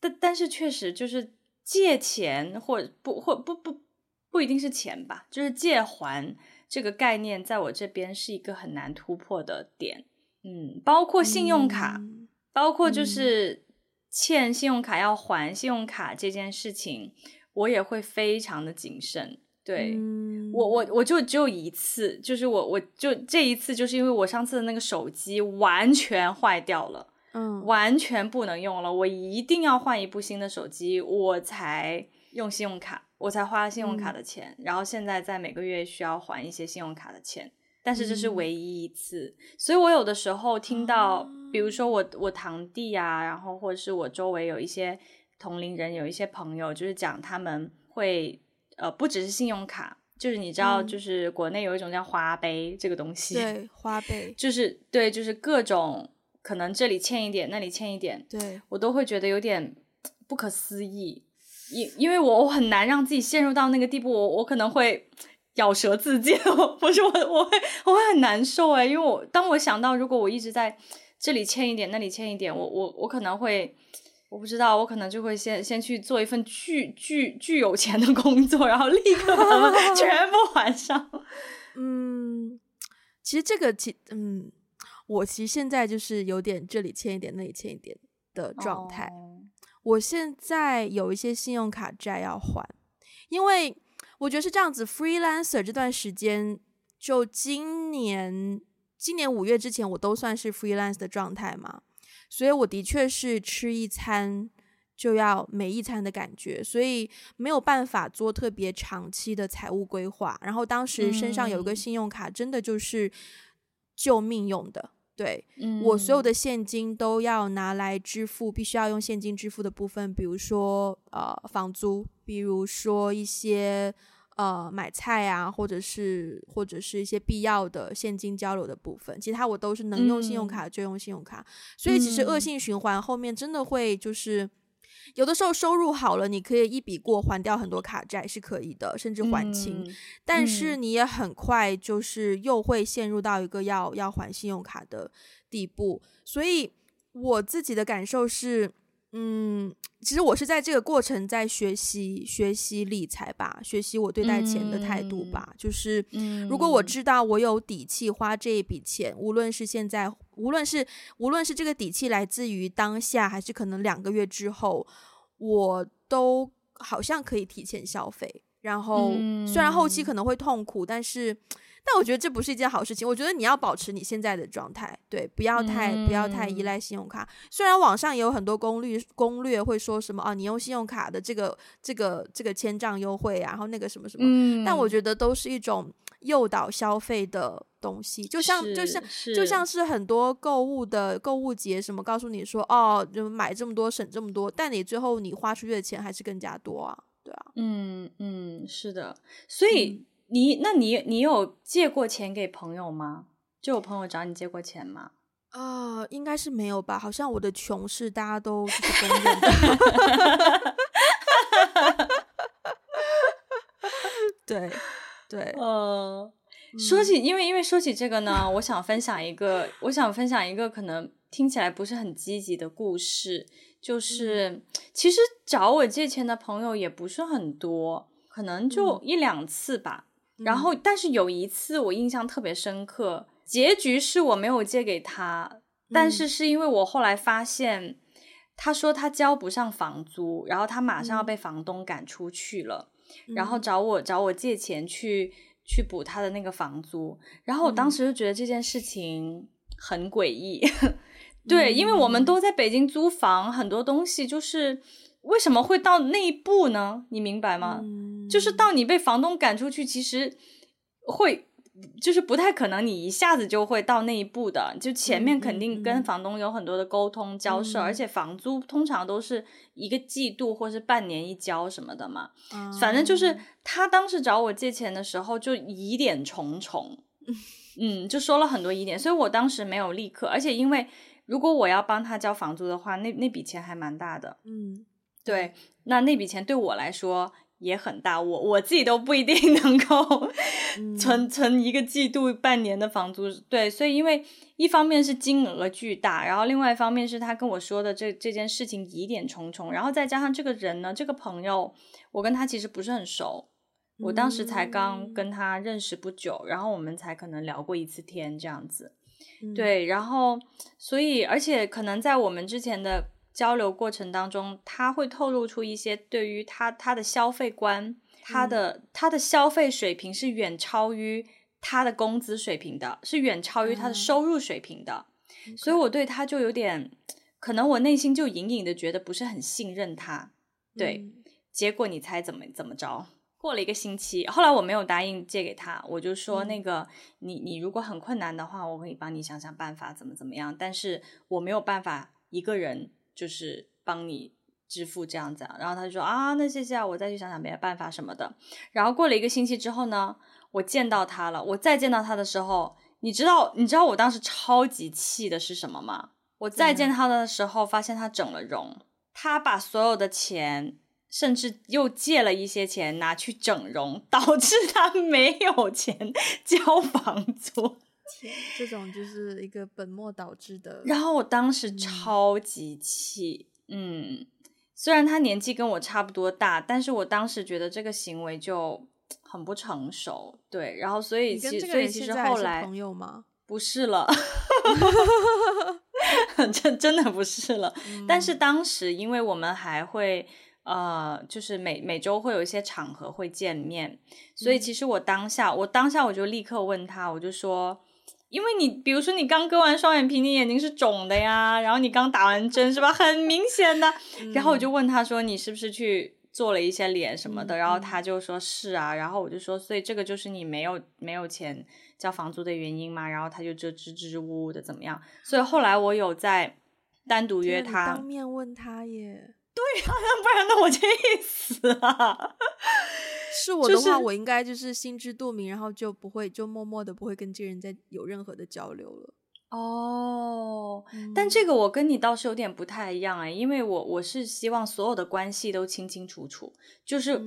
但但是确实就是借钱或不或不不不一定是钱吧，就是借还这个概念，在我这边是一个很难突破的点。嗯，包括信用卡，嗯、包括就是欠信用卡要还信用卡这件事情，我也会非常的谨慎。对、嗯、我我我就只有一次，就是我我就这一次，就是因为我上次的那个手机完全坏掉了，嗯，完全不能用了，我一定要换一部新的手机，我才用信用卡，我才花信用卡的钱，嗯、然后现在在每个月需要还一些信用卡的钱，但是这是唯一一次，嗯、所以我有的时候听到，嗯、比如说我我堂弟啊，然后或者是我周围有一些同龄人，有一些朋友，就是讲他们会。呃，不只是信用卡，就是你知道，就是国内有一种叫花呗这个东西，对，花呗，就是对，就是各种可能这里欠一点，那里欠一点，对，我都会觉得有点不可思议，因因为我我很难让自己陷入到那个地步，我我可能会咬舌自尽，不是我我会我会很难受哎，因为我当我想到如果我一直在这里欠一点，那里欠一点，我我我可能会。我不知道，我可能就会先先去做一份巨巨巨有钱的工作，然后立刻把它们 全部还上。嗯，其实这个其嗯，我其实现在就是有点这里欠一点，那里欠一点的状态。Oh. 我现在有一些信用卡债要还，因为我觉得是这样子。Freelancer 这段时间，就今年今年五月之前，我都算是 freelance 的状态嘛。所以我的确是吃一餐就要每一餐的感觉，所以没有办法做特别长期的财务规划。然后当时身上有一个信用卡，真的就是救命用的。对，嗯，我所有的现金都要拿来支付，必须要用现金支付的部分，比如说呃房租，比如说一些。呃，买菜啊，或者是或者是一些必要的现金交流的部分，其他我都是能用信用卡就用信用卡，嗯、所以其实恶性循环后面真的会就是有的时候收入好了，你可以一笔过还掉很多卡债是可以的，甚至还清，嗯、但是你也很快就是又会陷入到一个要要还信用卡的地步，所以我自己的感受是。嗯，其实我是在这个过程在学习学习理财吧，学习我对待钱的态度吧。嗯、就是，如果我知道我有底气花这一笔钱，无论是现在，无论是无论是这个底气来自于当下，还是可能两个月之后，我都好像可以提前消费。然后，虽然后期可能会痛苦，但是。但我觉得这不是一件好事情。我觉得你要保持你现在的状态，对，不要太不要太依赖信用卡。虽然网上也有很多攻略攻略会说什么啊，你用信用卡的这个这个这个千账优惠啊，然后那个什么什么，嗯，但我觉得都是一种诱导消费的东西，就像就像就像是很多购物的购物节什么，告诉你说哦，就买这么多省这么多，但你最后你花出去的钱还是更加多啊，对啊，嗯嗯，是的，所以。嗯你那你你有借过钱给朋友吗？就有朋友找你借过钱吗？啊、呃，应该是没有吧。好像我的穷是大家都是公认的。对 对，呃，说起因为因为说起这个呢，我想分享一个，我想分享一个可能听起来不是很积极的故事，就是、嗯、其实找我借钱的朋友也不是很多，可能就一两次吧。嗯然后，但是有一次我印象特别深刻，结局是我没有借给他，但是是因为我后来发现，他说他交不上房租，然后他马上要被房东赶出去了，然后找我找我借钱去去补他的那个房租，然后我当时就觉得这件事情很诡异，对，因为我们都在北京租房，很多东西就是。为什么会到那一步呢？你明白吗？嗯、就是到你被房东赶出去，其实会就是不太可能，你一下子就会到那一步的。就前面肯定跟房东有很多的沟通交涉，嗯、而且房租通常都是一个季度或是半年一交什么的嘛。嗯、反正就是他当时找我借钱的时候，就疑点重重，嗯，就说了很多疑点，所以我当时没有立刻。而且因为如果我要帮他交房租的话，那那笔钱还蛮大的，嗯。对，那那笔钱对我来说也很大，我我自己都不一定 能够存存一个季度、半年的房租。对，所以因为一方面是金额巨大，然后另外一方面是他跟我说的这这件事情疑点重重，然后再加上这个人呢，这个朋友，我跟他其实不是很熟，我当时才刚跟他认识不久，然后我们才可能聊过一次天这样子。对，然后所以而且可能在我们之前的。交流过程当中，他会透露出一些对于他他的消费观，他的他的消费水平是远超于他的工资水平的，是远超于他的收入水平的，嗯、所以我对他就有点，可能我内心就隐隐的觉得不是很信任他。对，嗯、结果你猜怎么怎么着？过了一个星期，后来我没有答应借给他，我就说那个、嗯、你你如果很困难的话，我可以帮你想想办法，怎么怎么样，但是我没有办法一个人。就是帮你支付这样子啊，然后他就说啊，那谢谢啊，我再去想想别的办法什么的。然后过了一个星期之后呢，我见到他了。我再见到他的时候，你知道，你知道我当时超级气的是什么吗？我再见他的时候，发现他整了容，他把所有的钱，甚至又借了一些钱拿去整容，导致他没有钱 交房租。天，这种就是一个本末倒置的。然后我当时超级气，嗯，嗯，虽然他年纪跟我差不多大，但是我当时觉得这个行为就很不成熟。对，然后所以其实所以其实后来朋友吗？不是了。真真的不是了，嗯，但是当时因为我们还会呃，就是每每周会有一些场合会见面，所以其实我当下，我当下我就立刻问他，我就说，因为你比如说你刚割完双眼皮，你眼睛是肿的呀，然后你刚打完针是吧，很明显的，然后我就问他说，你是不是去做了一些脸什么的，然后他就说是啊，然后我就说，所以这个就是你没有没有钱。交房租的原因嘛，然后他就这支支支吾吾的怎么样？所以后来我有在单独约他，当面问他耶。对呀、啊，不然那我气死了。是我的话，就是、我应该就是心知肚明，然后就不会就默默的不会跟这个人再有任何的交流了。哦，但这个我跟你倒是有点不太一样哎，因为我我是希望所有的关系都清清楚楚，就是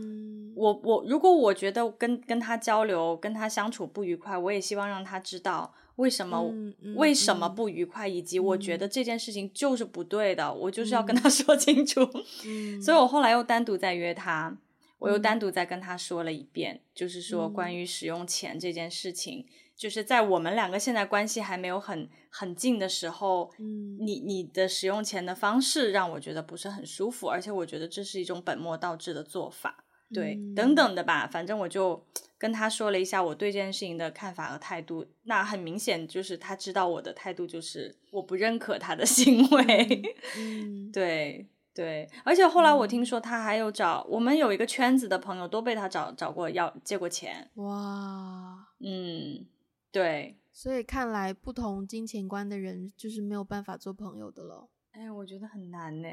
我我如果我觉得跟跟他交流跟他相处不愉快，我也希望让他知道为什么、嗯嗯、为什么不愉快，以及我觉得这件事情就是不对的，嗯、我就是要跟他说清楚。嗯、所以我后来又单独再约他，我又单独再跟他说了一遍，嗯、就是说关于使用钱这件事情。就是在我们两个现在关系还没有很很近的时候，嗯，你你的使用钱的方式让我觉得不是很舒服，而且我觉得这是一种本末倒置的做法，对，嗯、等等的吧。反正我就跟他说了一下我对这件事情的看法和态度。那很明显就是他知道我的态度就是我不认可他的 行为，嗯，对对。而且后来我听说他还有找、嗯、我们有一个圈子的朋友都被他找找过要借过钱，哇，嗯。对，所以看来不同金钱观的人就是没有办法做朋友的了。哎，我觉得很难呢。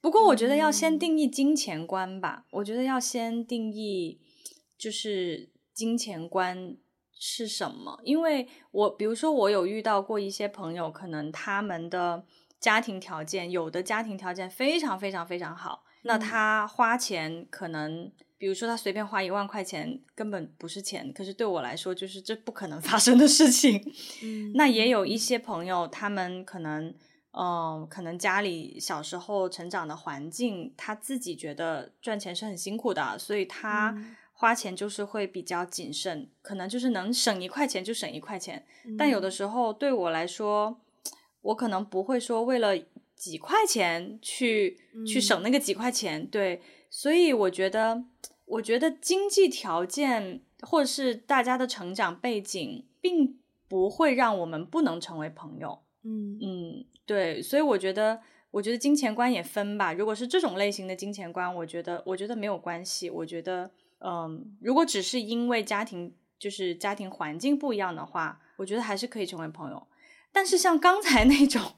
不过我觉得要先定义金钱观吧。嗯，我觉得要先定义，就是金钱观是什么。因为我比如说，我有遇到过一些朋友，可能他们的家庭条件，有的家庭条件非常非常非常好，那他花钱可能。比如说，他随便花一万块钱，根本不是钱，可是对我来说，就是这不可能发生的事情。嗯，那也有一些朋友，他们可能，嗯、呃，可能家里小时候成长的环境，他自己觉得赚钱是很辛苦的，所以他花钱就是会比较谨慎，可能就是能省一块钱就省一块钱。嗯、但有的时候对我来说，我可能不会说为了几块钱去、嗯、去省那个几块钱，对。所以我觉得，我觉得经济条件或者是大家的成长背景，并不会让我们不能成为朋友。嗯嗯，对。所以我觉得，我觉得金钱观也分吧。如果是这种类型的金钱观，我觉得，我觉得没有关系。我觉得，嗯，如果只是因为家庭就是家庭环境不一样的话，我觉得还是可以成为朋友。但是像刚才那种。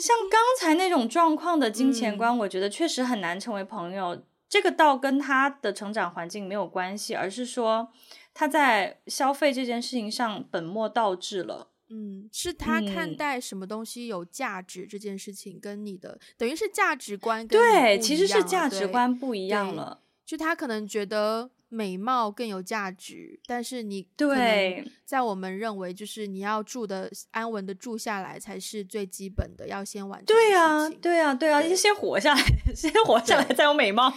像刚才那种状况的金钱观，我觉得确实很难成为朋友。嗯、这个倒跟他的成长环境没有关系，而是说他在消费这件事情上本末倒置了。嗯，是他看待什么东西有价值这件事情，跟你的、嗯、等于是价值观对，其实是价值观不一样了。就他可能觉得。美貌更有价值，但是你对，在我们认为，就是你要住的安稳的住下来才是最基本的，要先完成。对呀，对呀，对呀，先活下来，先活下来再有美貌。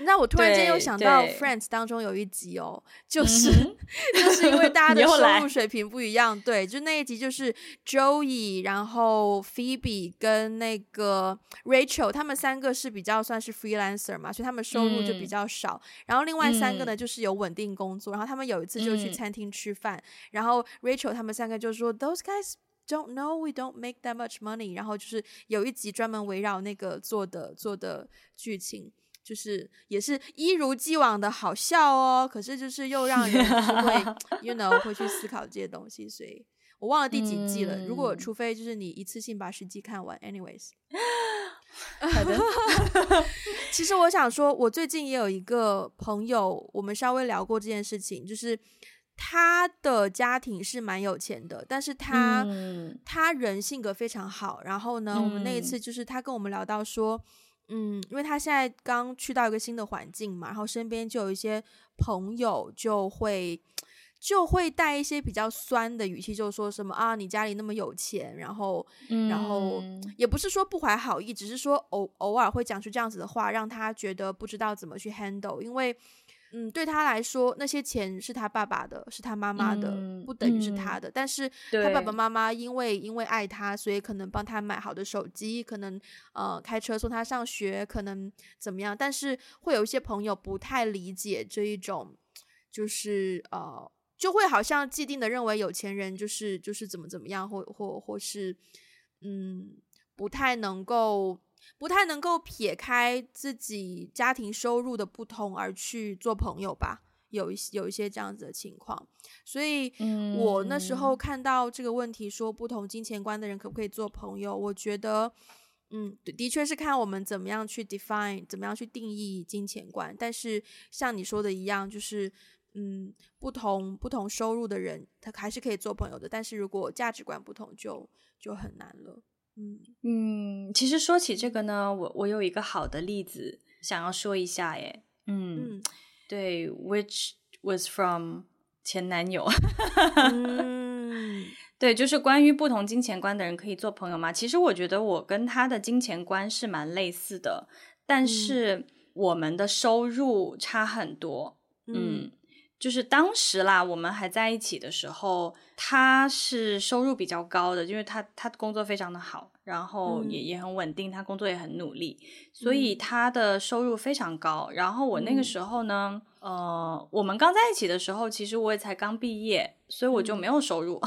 那我 突然间又想到《Friends》当中有一集哦，就是 就是因为大家的收入水平不一样，对，就那一集就是 Joey，然后 Phoebe 跟那个 Rachel，他们三个是比较算是 freelancer 嘛，所以他们收入就比较少，然后另外。三个呢，就是有稳定工作，然后他们有一次就去餐厅吃饭，嗯、然后 Rachel 他们三个就说，Those guys don't know we don't make that much money。然后就是有一集专门围绕那个做的做的剧情，就是也是一如既往的好笑哦，可是就是又让人会，you know，会去思考这些东西，所以我忘了第几季了。嗯、如果除非就是你一次性把十季看完，anyways。好的，其实我想说，我最近也有一个朋友，我们稍微聊过这件事情，就是他的家庭是蛮有钱的，但是他、嗯、他人性格非常好。然后呢，嗯、我们那一次就是他跟我们聊到说，嗯，因为他现在刚去到一个新的环境嘛，然后身边就有一些朋友就会就会带一些比较酸的语气，就说什么啊，你家里那么有钱，然后、嗯、然后也不是说不怀好意，只是说偶偶尔会讲出这样子的话，让他觉得不知道怎么去 handle，因为。嗯，对他来说，那些钱是他爸爸的，是他妈妈的，嗯、不等于是他的。嗯、但是他爸爸妈妈因为因为爱他，所以可能帮他买好的手机，可能呃开车送他上学，可能怎么样。但是会有一些朋友不太理解这一种，就是呃，就会好像既定的认为有钱人就是就是怎么怎么样，或或或是嗯，不太能够。不太能够撇开自己家庭收入的不同而去做朋友吧，有一有一些这样子的情况，所以我那时候看到这个问题，说不同金钱观的人可不可以做朋友，我觉得，嗯，的确是看我们怎么样去 define，怎么样去定义金钱观。但是像你说的一样，就是，嗯，不同不同收入的人，他还是可以做朋友的。但是如果价值观不同就，就就很难了。嗯嗯，其实说起这个呢，我我有一个好的例子想要说一下耶。嗯，嗯对，which was from 前男友。嗯、对，就是关于不同金钱观的人可以做朋友吗？其实我觉得我跟他的金钱观是蛮类似的，但是我们的收入差很多。嗯。嗯就是当时啦，我们还在一起的时候，他是收入比较高的，因为他他工作非常的好，然后也、嗯、也很稳定，他工作也很努力，所以他的收入非常高。然后我那个时候呢，嗯、呃，我们刚在一起的时候，其实我也才刚毕业，所以我就没有收入，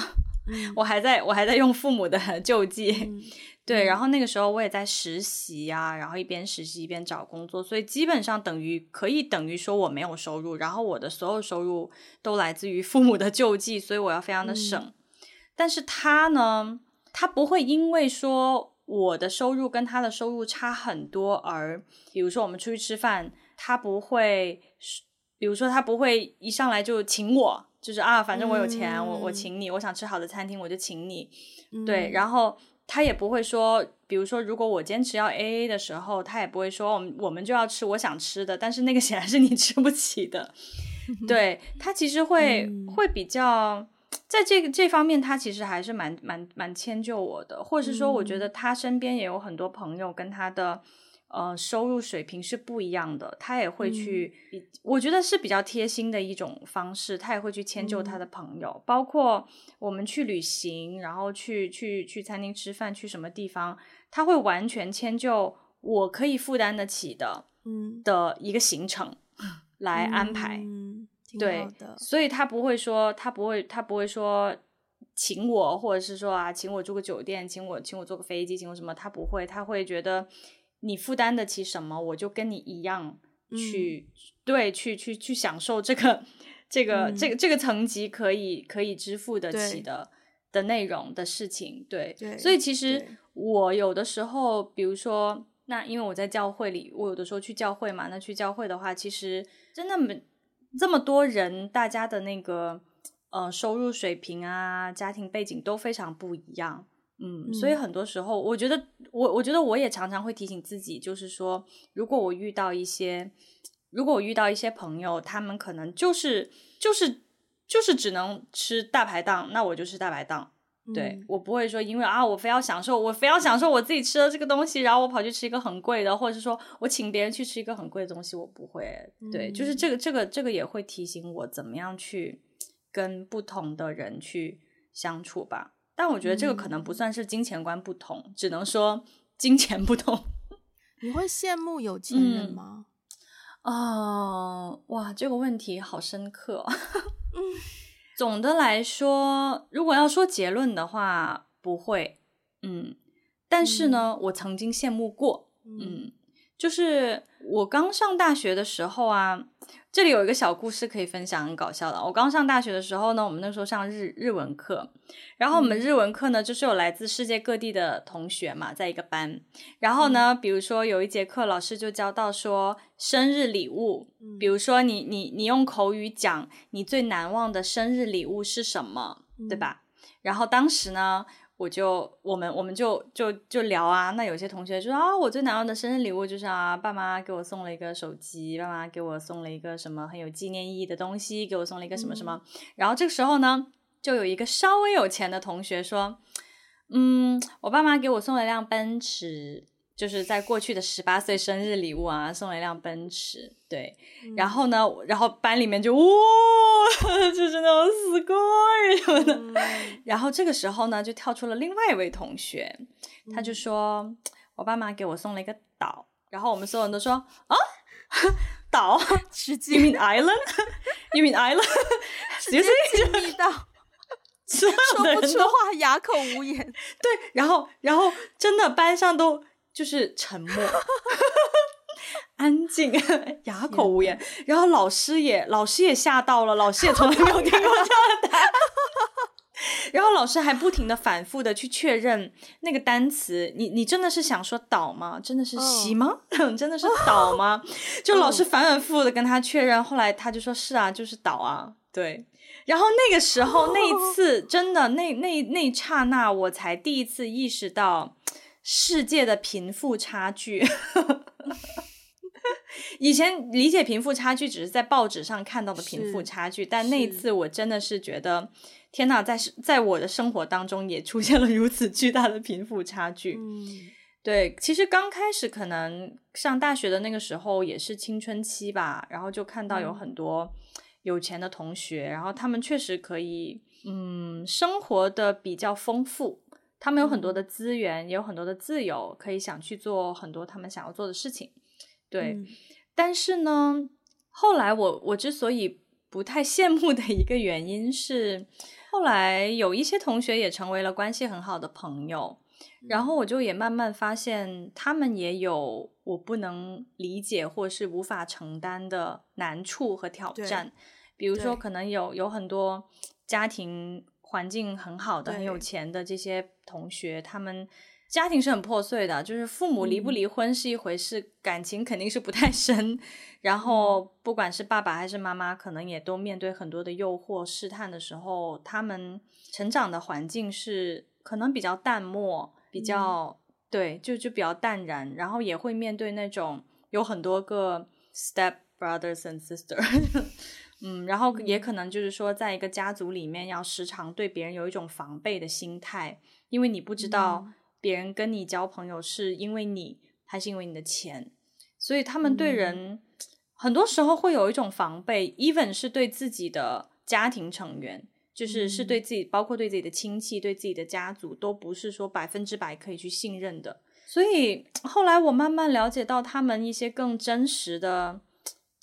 嗯、我还在我还在用父母的 救济。嗯对，然后那个时候我也在实习呀、啊，然后一边实习一边找工作，所以基本上等于可以等于说我没有收入，然后我的所有收入都来自于父母的救济，所以我要非常的省。嗯、但是他呢，他不会因为说我的收入跟他的收入差很多而，比如说我们出去吃饭，他不会，比如说他不会一上来就请我，就是啊，反正我有钱，嗯、我我请你，我想吃好的餐厅我就请你，嗯、对，然后。他也不会说，比如说，如果我坚持要 AA 的时候，他也不会说，我们我们就要吃我想吃的，但是那个显然是你 吃不起的。对，他其实会、嗯、会比较，在这个这方面，他其实还是蛮蛮蛮迁就我的，或者是说，我觉得他身边也有很多朋友跟他的。呃，收入水平是不一样的，他也会去，嗯、我觉得是比较贴心的一种方式，他也会去迁就他的朋友，嗯、包括我们去旅行，然后去去去餐厅吃饭，去什么地方，他会完全迁就我可以负担得起的，嗯，的一个行程 来安排，嗯，对，所以他不会说，他不会，他不会说请我，或者是说啊，请我住个酒店，请我，请我坐个飞机，请我什么，他不会，他会觉得。你负担得起什么，我就跟你一样去，嗯、对，去去去享受这个这个、嗯、这个这个层级可以可以支付得起的的内容的事情，对，对。所以其实我有的时候，比如说，那因为我在教会里，我有的时候去教会嘛，那去教会的话，其实真的没这么多人，大家的那个呃收入水平啊，家庭背景都非常不一样。嗯，所以很多时候，我觉得我我觉得我也常常会提醒自己，就是说，如果我遇到一些，如果我遇到一些朋友，他们可能就是就是就是只能吃大排档，那我就吃大排档。对，我不会说，因为啊，我非要享受，我非要享受我自己吃的这个东西，然后我跑去吃一个很贵的，或者是说我请别人去吃一个很贵的东西，我不会。对，就是这个这个这个也会提醒我怎么样去跟不同的人去相处吧。但我觉得这个可能不算是金钱观不同，嗯、只能说 金钱不同。你会羡慕有钱人吗？啊、嗯呃，哇，这个问题好深刻。嗯，总的来说，如果要说结论的话，不会。嗯，但是呢，嗯、我曾经羡慕过。嗯，就是我刚上大学的时候啊，这里有一个小故事可以分享，很搞笑的。我刚上大学的时候呢，我们那时候上日日文课，然后我们日文课呢，就是有来自世界各地的同学嘛，在一个班。然后呢，比如说有一节课，老师就教到说生日礼物，比如说你你你用口语讲你最难忘的生日礼物是什么，对吧？然后当时呢。我就我们我们就就就聊啊，那有些同学就说啊，我最难忘的生日礼物就是啊，爸妈给我送了一个手机，爸妈给我送了一个什么很有纪念意义的东西，给我送了一个什么什么。嗯、然后这个时候呢，就有一个稍微有钱的同学说，嗯，我爸妈给我送了一辆奔驰。就是在过去的十八岁生日礼物啊，送了一辆奔驰，对，嗯、然后呢，然后班里面就哇，就是那种死鬼什么的，嗯、然后这个时候呢，就跳出了另外一位同学，他就说，嗯、我爸妈给我送了一个岛，然后我们所有人都说啊，岛，直接 You mean island？You mean island？直接经历到，说不出话，哑口无言。对，然后，然后真的班上都。就是沉默，安静，哑口无言。然后老师也，老师也吓到了，老师也从来没有听过这样的答案。然后老师还不停的反复的去确认那个单词，你你真的是想说倒吗？真的是西吗？Oh. 真的是倒吗？就老师反反复复的跟他确认，后来他就说是啊，就是倒啊。对。然后那个时候，那一次真的那那那一刹那，我才第一次意识到。世界的贫富差距，以前理解贫富差距只是在报纸上看到的贫富差距，但那一次我真的是觉得，天哪，在在我的生活当中也出现了如此巨大的贫富差距。嗯，对，其实刚开始可能上大学的那个时候也是青春期吧，然后就看到有很多有钱的同学，然后他们确实可以，嗯，生活的比较丰富。他们有很多的资源，嗯、也有很多的自由，可以想去做很多他们想要做的事情。对，嗯、但是呢，后来我我之所以不太羡慕的一个原因是，后来有一些同学也成为了关系很好的朋友，嗯、然后我就也慢慢发现，他们也有我不能理解或是无法承担的难处和挑战。比如说，可能有有很多家庭。环境很好的、很有钱的这些同学，他们家庭是很破碎的，就是父母离不离婚是一回事，嗯、感情肯定是不太深。然后，不管是爸爸还是妈妈，可能也都面对很多的诱惑、试探的时候，他们成长的环境是可能比较淡漠，比较、嗯、对，就就比较淡然。然后也会面对那种有很多个 step brothers and sisters。嗯，然后也可能就是说，在一个家族里面，要时常对别人有一种防备的心态，因为你不知道别人跟你交朋友是因为你，还是因为你的钱，所以他们对人很多时候会有一种防备，even 是对自己的家庭成员，就是是对自己，包括对自己的亲戚、对自己的家族，都不是说百分之百可以去信任的。所以后来我慢慢了解到他们一些更真实的。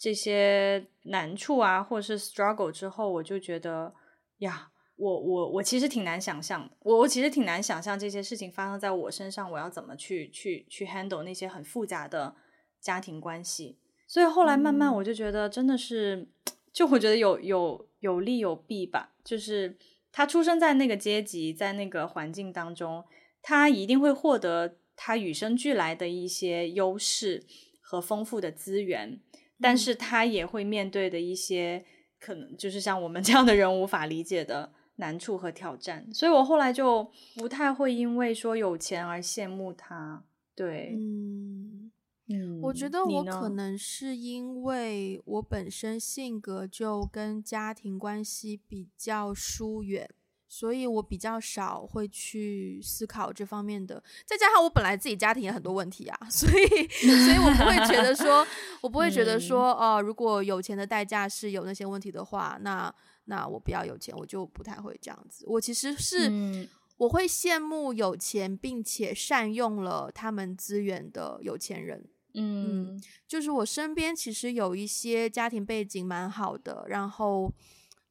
这些难处啊，或者是 struggle 之后，我就觉得呀，我我我其实挺难想象，我我其实挺难想象这些事情发生在我身上，我要怎么去去去 handle 那些很复杂的家庭关系。所以后来慢慢我就觉得，真的是，嗯、就我觉得有有有利有弊吧。就是他出生在那个阶级，在那个环境当中，他一定会获得他与生俱来的一些优势和丰富的资源。但是他也会面对的一些可能，就是像我们这样的人无法理解的难处和挑战，所以我后来就不太会因为说有钱而羡慕他。对，嗯嗯，我觉得我可能是因为我本身性格就跟家庭关系比较疏远。所以我比较少会去思考这方面的，再加上我本来自己家庭也很多问题啊，所以，所以我不会觉得说，我不会觉得说，哦、呃，如果有钱的代价是有那些问题的话，那那我不要有钱，我就不太会这样子。我其实是，嗯、我会羡慕有钱并且善用了他们资源的有钱人。嗯，嗯，就是我身边其实有一些家庭背景蛮好的，然后。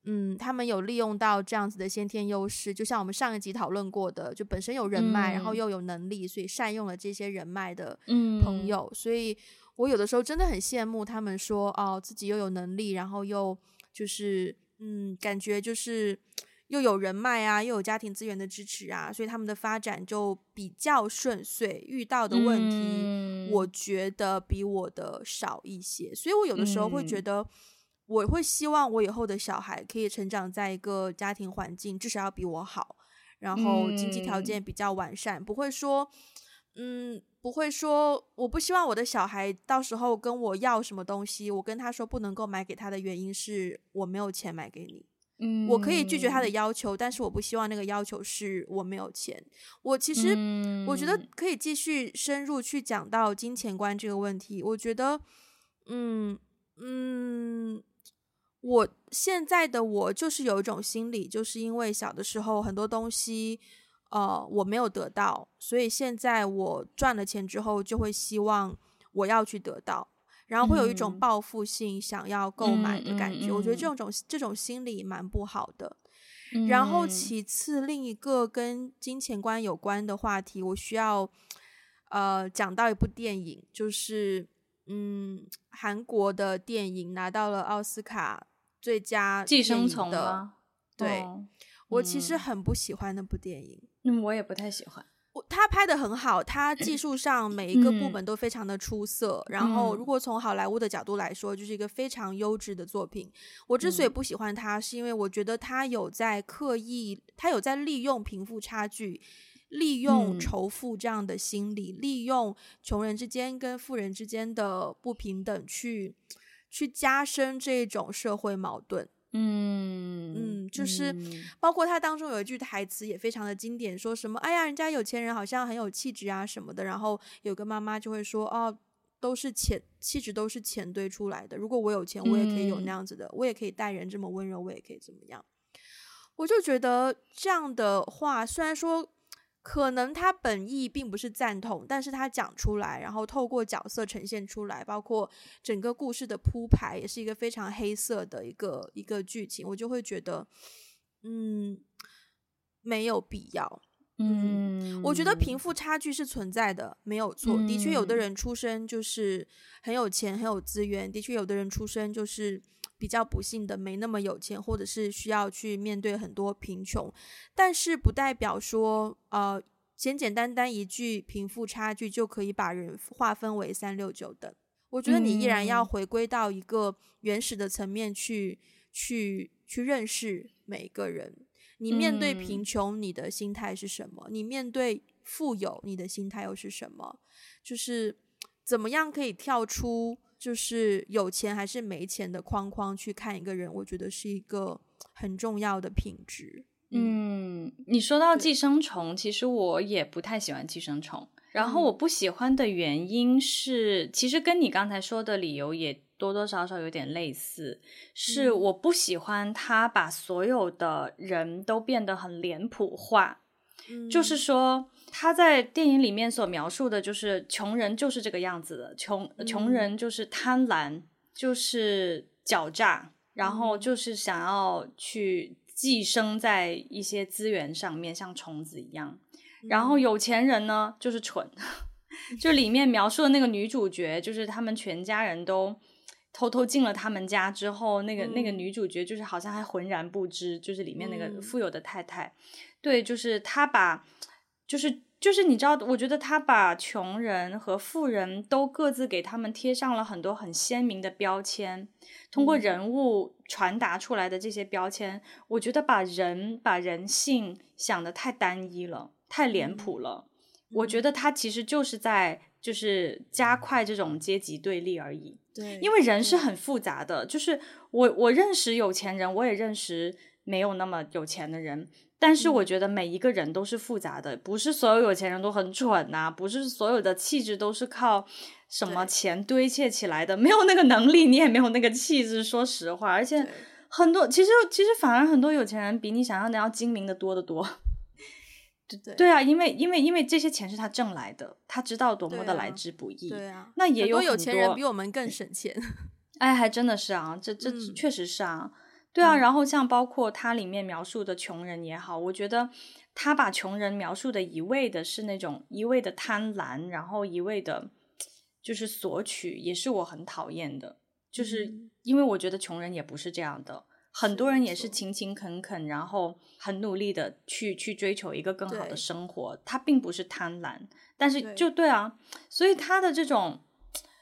嗯，他们有利用到这样子的先天优势，就像我们上一集讨论过的，就本身有人脉，嗯、然后又有能力，所以善用了这些人脉的朋友。嗯、所以我有的时候真的很羡慕他们说，哦，自己又有能力，然后又就是，嗯，感觉就是又有人脉啊，又有家庭资源的支持啊，所以他们的发展就比较顺遂。遇到的问题，嗯、我觉得比我的少一些，所以我有的时候会觉得。我会希望我以后的小孩可以成长在一个家庭环境，至少要比我好，然后经济条件比较完善，嗯、不会说，嗯，不会说，我不希望我的小孩到时候跟我要什么东西，我跟他说不能够买给他的原因是我没有钱买给你，嗯，我可以拒绝他的要求，但是我不希望那个要求是我没有钱。我其实、嗯、我觉得可以继续深入去讲到金钱观这个问题。我觉得，嗯嗯。我现在的我就是有一种心理，就是因为小的时候很多东西，呃，我没有得到，所以现在我赚了钱之后，就会希望我要去得到，然后会有一种报复性想要购买的感觉。嗯、我觉得这种这种心理蛮不好的。嗯、然后其次，另一个跟金钱观有关的话题，我需要呃讲到一部电影，就是嗯，韩国的电影拿到了奥斯卡。最佳寄生虫的，对，哦、我其实很不喜欢那部电影。嗯，我也不太喜欢。我他拍的很好，他技术上 每一个部门都非常的出色。嗯、然后，如果从好莱坞的角度来说，就是一个非常优质的作品。我之所以不喜欢他，是因为我觉得他有在刻意，他有在利用贫富差距，利用仇富这样的心理，嗯、利用穷人之间跟富人之间的不平等去。去加深这种社会矛盾，嗯嗯，就是包括他当中有一句台词也非常的经典，说什么“哎呀，人家有钱人好像很有气质啊什么的”，然后有个妈妈就会说：“哦，都是钱，气质都是钱堆出来的。如果我有钱，我也可以有那样子的，我也可以待人这么温柔，我也可以怎么样。”我就觉得这样的话，虽然说。可能他本意并不是赞同，但是他讲出来，然后透过角色呈现出来，包括整个故事的铺排，也是一个非常黑色的一个一个剧情，我就会觉得，嗯，没有必要。嗯，我觉得贫富差距是存在的，没有错。的确，有的人出生就是很有钱，很有资源；的确，有的人出生就是。比较不幸的没那么有钱，或者是需要去面对很多贫穷，但是不代表说，呃，简简单单一句贫富差距就可以把人划分为三六九等。我觉得你依然要回归到一个原始的层面去，嗯、去去认识每一个人。你面对贫穷，你的心态是什么？嗯、你面对富有，你的心态又是什么？就是怎么样可以跳出？就是有钱还是没钱的框框去看一个人，我觉得是一个很重要的品质。嗯，嗯，你说到寄生虫，其实我也不太喜欢寄生虫。然后我不喜欢的原因是，嗯、其实跟你刚才说的理由也多多少少有点类似，是我不喜欢他把所有的人都变得很脸谱化，嗯、就是说。他在电影里面所描述的，就是穷人就是这个样子的，穷穷人就是贪婪，就是狡诈，然后就是想要去寄生在一些资源上面，像虫子一样。然后有钱人呢，就是蠢，就里面描述的那个女主角，就是他们全家人都偷偷进了他们家之后，那个那个女主角就是好像还浑然不知，就是里面那个富有的太太，对，就是他把。就是就是你知道，我觉得他把穷人和富人都各自给他们贴上了很多很鲜明的标签，通过人物传达出来的这些标签，嗯、我觉得把人把人性想得太单一了，太脸谱了。嗯、我觉得他其实就是在就是加快这种阶级对立而已。对，因为人是很复杂的，就是我我认识有钱人，我也认识没有那么有钱的人。但是我觉得每一个人都是复杂的，不是所有有钱人都很蠢呐、啊，不是所有的气质都是靠什么钱堆砌起来的，没有那个能力，你也没有那个气质。说实话，而且很多其实其实反而很多有钱人比你想象的要精明的多得多。对对对啊，因为因为因为这些钱是他挣来的，他知道多么的来之不易。对啊，对啊，那也有很多有钱人比我们更省钱。哎，还真的是啊，这这确实是啊。嗯对啊，然后像包括它里面描述的穷人也好，我觉得他把穷人描述的一味的是那种一味的贪婪，然后一味的，就是索取，也是我很讨厌的。就是因为我觉得穷人也不是这样的，很多人也是。勤勤恳恳，然后很努力的去去追求一个更好的生活，他并不是贪婪，但是就对啊，所以他的这种。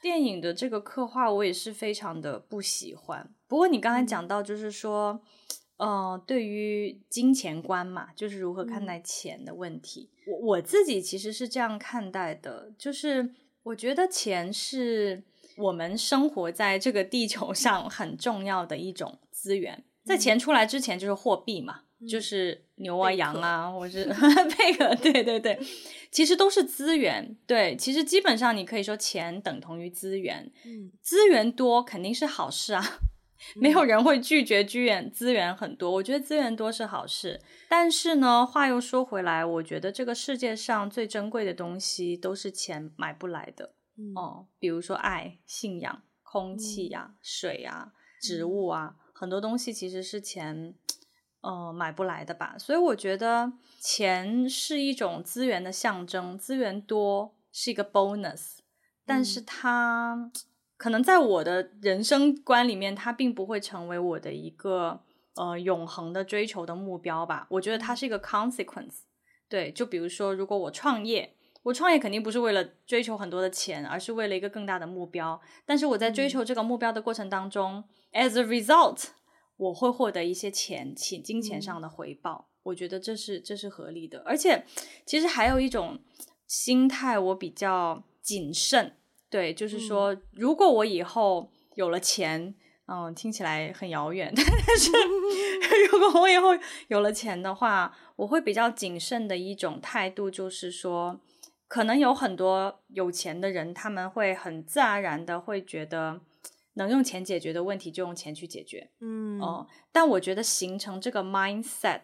电影的这个刻画，我也是非常的不喜欢。不过你刚才讲到，就是说，嗯、呃，对于金钱观嘛，就是如何看待钱的问题。我、嗯、我自己其实是这样看待的，就是我觉得钱是我们生活在这个地球上很重要的一种资源。在钱出来之前，就是货币嘛。就是牛啊、羊啊，或是 贝壳，对对对，其实都是资源。对，其实基本上你可以说钱等同于资源。嗯，资源多肯定是好事啊，没有人会拒绝资源，资源很多，我觉得资源多是好事。但是呢，话又说回来，我觉得这个世界上最珍贵的东西都是钱买不来的。嗯，哦，比如说爱、信仰、空气呀、啊、水啊、植物啊，很多东西其实是钱。呃，买不来的吧，所以我觉得钱是一种资源的象征，资源多是一个 bonus，但是它、嗯、可能在我的人生观里面，它并不会成为我的一个呃永恒的追求的目标吧。我觉得它是一个 consequence，对，就比如说，如果我创业，我创业肯定不是为了追求很多的钱，而是为了一个更大的目标。但是我在追求这个目标的过程当中、嗯、，as a result。我会获得一些钱，钱金钱上的回报，嗯，我觉得这是这是合理的。而且，其实还有一种心态，我比较谨慎。对，就是说，嗯，如果我以后有了钱，嗯，听起来很遥远，但是 如果我以后有了钱的话，我会比较谨慎的一种态度，就是说，可能有很多有钱的人，他们会很自然而然的会觉得。能用钱解决的问题就用钱去解决，嗯，哦、呃，但我觉得形成这个 mindset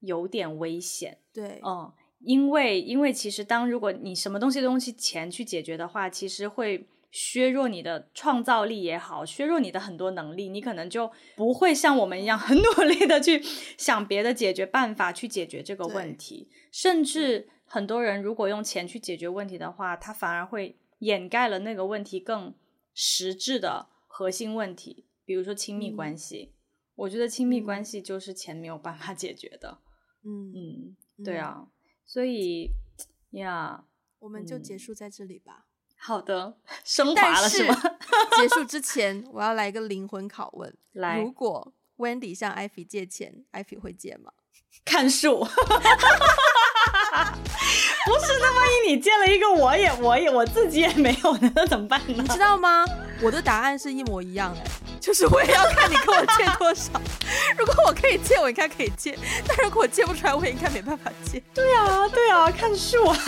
有点危险，对，嗯、呃，因为因为其实当如果你什么东西都用钱去解决的话，其实会削弱你的创造力也好，削弱你的很多能力，你可能就不会像我们一样很努力的去想别的解决办法去解决这个问题，甚至很多人如果用钱去解决问题的话，他反而会掩盖了那个问题更实质的。核心问题，比如说亲密关系，嗯、我觉得亲密关系就是钱没有办法解决的。嗯嗯，对啊，嗯、所以呀，我们就结束在这里吧。好的，升华了是吗？结束之前，我要来一个灵魂拷问：来，如果 Wendy 向艾菲借钱，艾菲会借吗？看树。不是，那万一你借了一个，我也，我也，我自己也没有呢，那怎么办呢？你知道吗？我的答案是一模一样的，就是我也要看你跟我借多少。如果我可以借，我应该可以借；但如果我借不出来，我也应该没办法借。对啊，对啊，看数啊。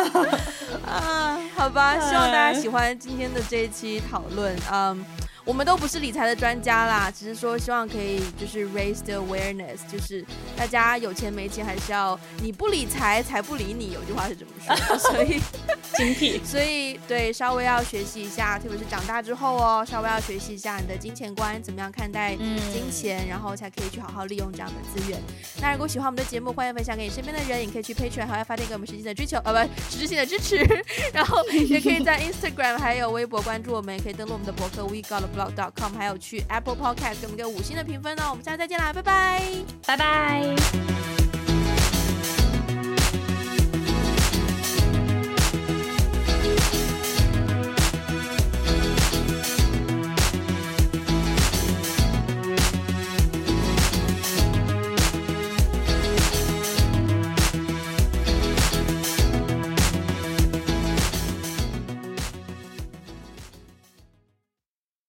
啊，好吧，希望大家喜欢今天的这一期讨论。嗯。我们都不是理财的专家啦，只是说希望可以就是 raise the awareness，就是大家有钱没钱还是要你不理财财不理你，有句话是这么说的，所以精辟，所以对稍微要学习一下，特别是长大之后哦，稍微要学习一下你的金钱观，怎么样看待金钱，嗯、然后才可以去好好利用这样的资源。那如果喜欢我们的节目，欢迎分享给你身边的人，也可以去 Patreon 还要发电给我们实际的追求，呃不，实质性的支持。然后也可以在 Instagram 还有微博关注我们，也可以登录我们的博客 We Got blog.com，还有去 Apple Podcast 给我们个五星的评分哦。我们下次再见啦，拜拜，拜拜。